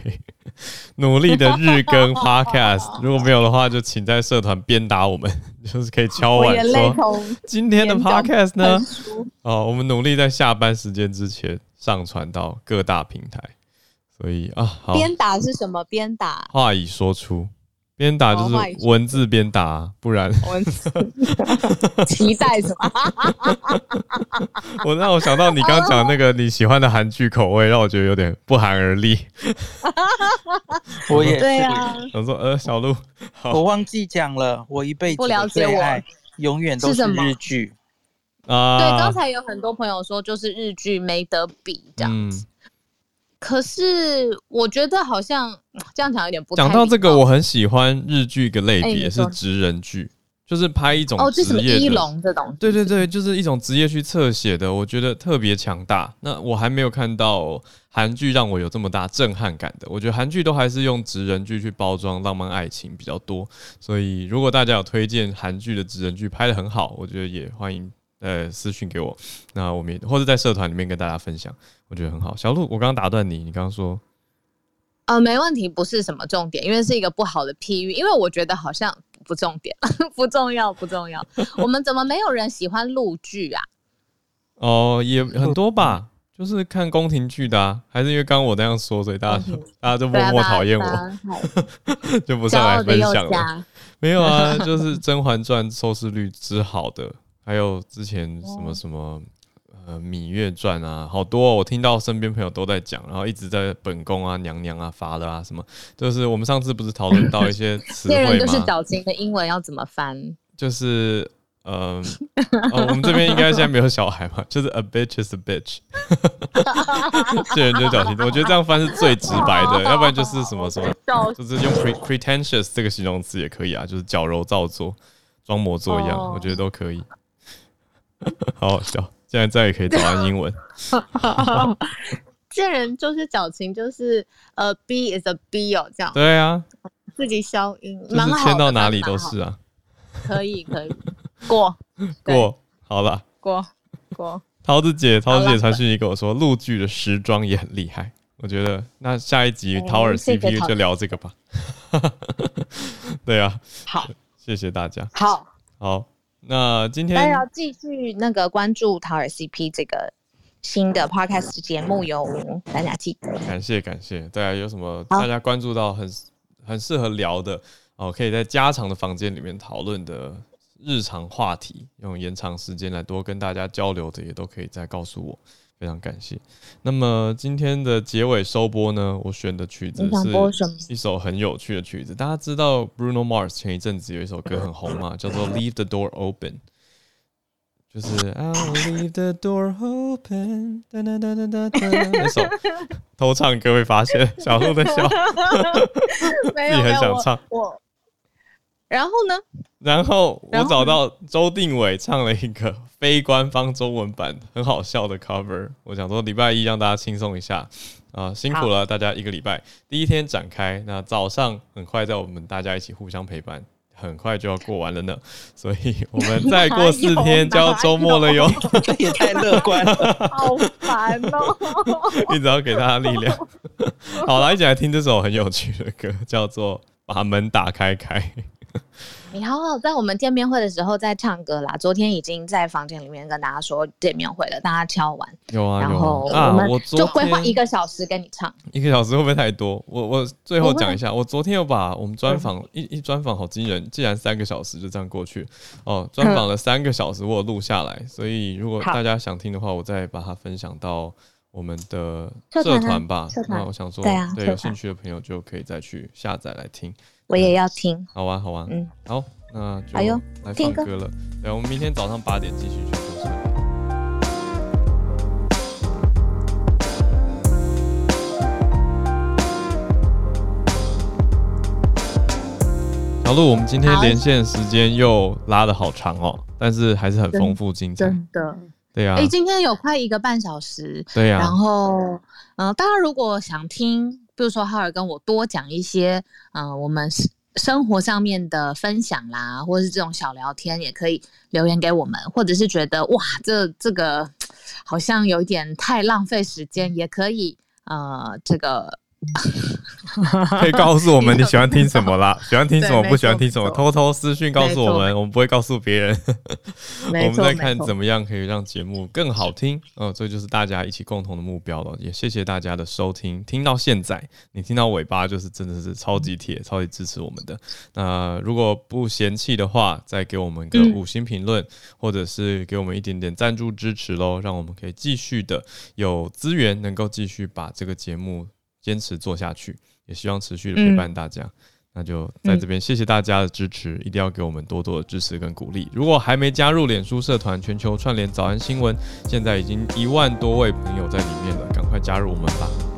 努力的日更 podcast。如果没有的话，就请在社团鞭打我们，就是可以敲碗说今天的 podcast 呢？哦，我们努力在下班时间之前上传到各大平台。所以啊，好，鞭打是什么？鞭打话已说出。边打就是文字边打，不然文字 期待什么？我让我想到你刚讲那个你喜欢的韩剧口味，让我觉得有点不寒而栗。我也对啊，我说呃，小鹿，我忘记讲了，我一辈子的最爱永远都是日剧。啊。对，刚才有很多朋友说，就是日剧没得比这样子。嗯可是我觉得好像这样讲有点不。讲到这个，我很喜欢日剧一个类别是职人剧，就是拍一种职业的。哦，这什么一龙这种？对对对，就是一种职业去侧写的，我觉得特别强大。那我还没有看到韩剧让我有这么大震撼感的。我觉得韩剧都还是用职人剧去包装浪漫爱情比较多。所以如果大家有推荐韩剧的职人剧拍的很好，我觉得也欢迎呃私信给我，那我们也或者在社团里面跟大家分享。我觉得很好，小鹿，我刚刚打断你，你刚刚说，呃，没问题，不是什么重点，因为是一个不好的譬喻，因为我觉得好像不重点，不重要，不重要。我们怎么没有人喜欢陆剧啊？哦，也很多吧，就是看宫廷剧的啊，还是因为刚刚我那样说，所以大家大家就默默讨厌我，就不上来分享了。没有啊，就是《甄嬛传》收视率之好的，还有之前什么什么。呃，《芈月传》啊，好多哦，我听到身边朋友都在讲，然后一直在本宫啊、娘娘啊发的啊什么，就是我们上次不是讨论到一些词汇吗？就是矫情的英文要怎么翻？就是呃、哦，我们这边应该现在没有小孩嘛，就是 a bitch is a bitch，这人就矫情，我觉得这样翻是最直白的，要不然就是什么什么，就是用 pre pretentious 这个形容词也可以啊，就是矫揉造作、装模作样，我觉得都可以，好好笑。现在再也可以早安英文。见人就是矫情，就是呃，B is a B 哦，这样。对啊，自己消音，就是签到哪里都是啊。可以可以，过 过好了，过过。桃子姐，桃子姐传讯息跟我说，陆剧的时装也很厉害。我觉得那下一集桃儿 CPU 就聊这个吧。对啊，好，谢谢大家。好，好。那今天大家要继续那个关注桃儿 CP 这个新的 podcast 节目哟，大家记得。感谢感谢，大家有什么大家关注到很很适合聊的哦，可以在家常的房间里面讨论的日常话题，用延长时间来多跟大家交流的，也都可以再告诉我。非常感谢。那么今天的结尾收播呢？我选的曲子是一首很有趣的曲子。大家知道 Bruno Mars 前一阵子有一首歌很红嘛，叫做《Leave the Door Open》，就是 I'll leave the door open，哒哒哒哒哒哒。那首偷唱歌会发现小鹿在笑 自己很想唱。然后呢？然后我找到周定伟唱了一个非官方中文版，很好笑的 cover。我想说礼拜一让大家轻松一下啊，辛苦了大家一个礼拜。第一天展开，那早上很快在我们大家一起互相陪伴，很快就要过完了呢。所以我们再过四天 就要周末了哟。这也太乐观了，好烦哦！一直要给大家力量。好了，一起来听这首很有趣的歌，叫做《把门打开开》。你好好在我们见面会的时候在唱歌啦。昨天已经在房间里面跟大家说见面会了，大家敲完有啊，然后我们就规划一个小时跟你唱。啊、一个小时会不会太多？我我最后讲一下，我昨天有把我们专访一一专访好惊人，既然三个小时就这样过去哦，专访了三个小时，我有录下来，所以如果大家想听的话，我再把它分享到我们的社团吧。那我想说，对啊，对，有兴趣的朋友就可以再去下载来听。我也要听，好啊好啊，嗯，好，那就来放歌了。对，我们明天早上八点继续去做串联。小鹿，我们今天连线时间又拉的好长哦，但是还是很丰富精彩，真的，对呀。哎，今天有快一个半小时，对呀。然后，嗯，大家如果想听。比如说，浩尔跟我多讲一些，嗯、我们生活上面的分享啦，或者是这种小聊天，也可以留言给我们，或者是觉得哇，这这个好像有一点太浪费时间，也可以，呃，这个。可以告诉我们你喜欢听什么啦？喜欢听什么，不喜欢听什么，偷偷私讯告诉我们，我们不会告诉别人。我们在看怎么样可以让节目更好听。哦，这就是大家一起共同的目标了。也谢谢大家的收听，听到现在，你听到尾巴就是真的是超级铁，超级支持我们的。那如果不嫌弃的话，再给我们个五星评论，或者是给我们一点点赞助支持喽，让我们可以继续的有资源，能够继续把这个节目。坚持做下去，也希望持续的陪伴大家。嗯、那就在这边谢谢大家的支持，一定要给我们多多的支持跟鼓励。如果还没加入脸书社团全球串联早安新闻，现在已经一万多位朋友在里面了，赶快加入我们吧。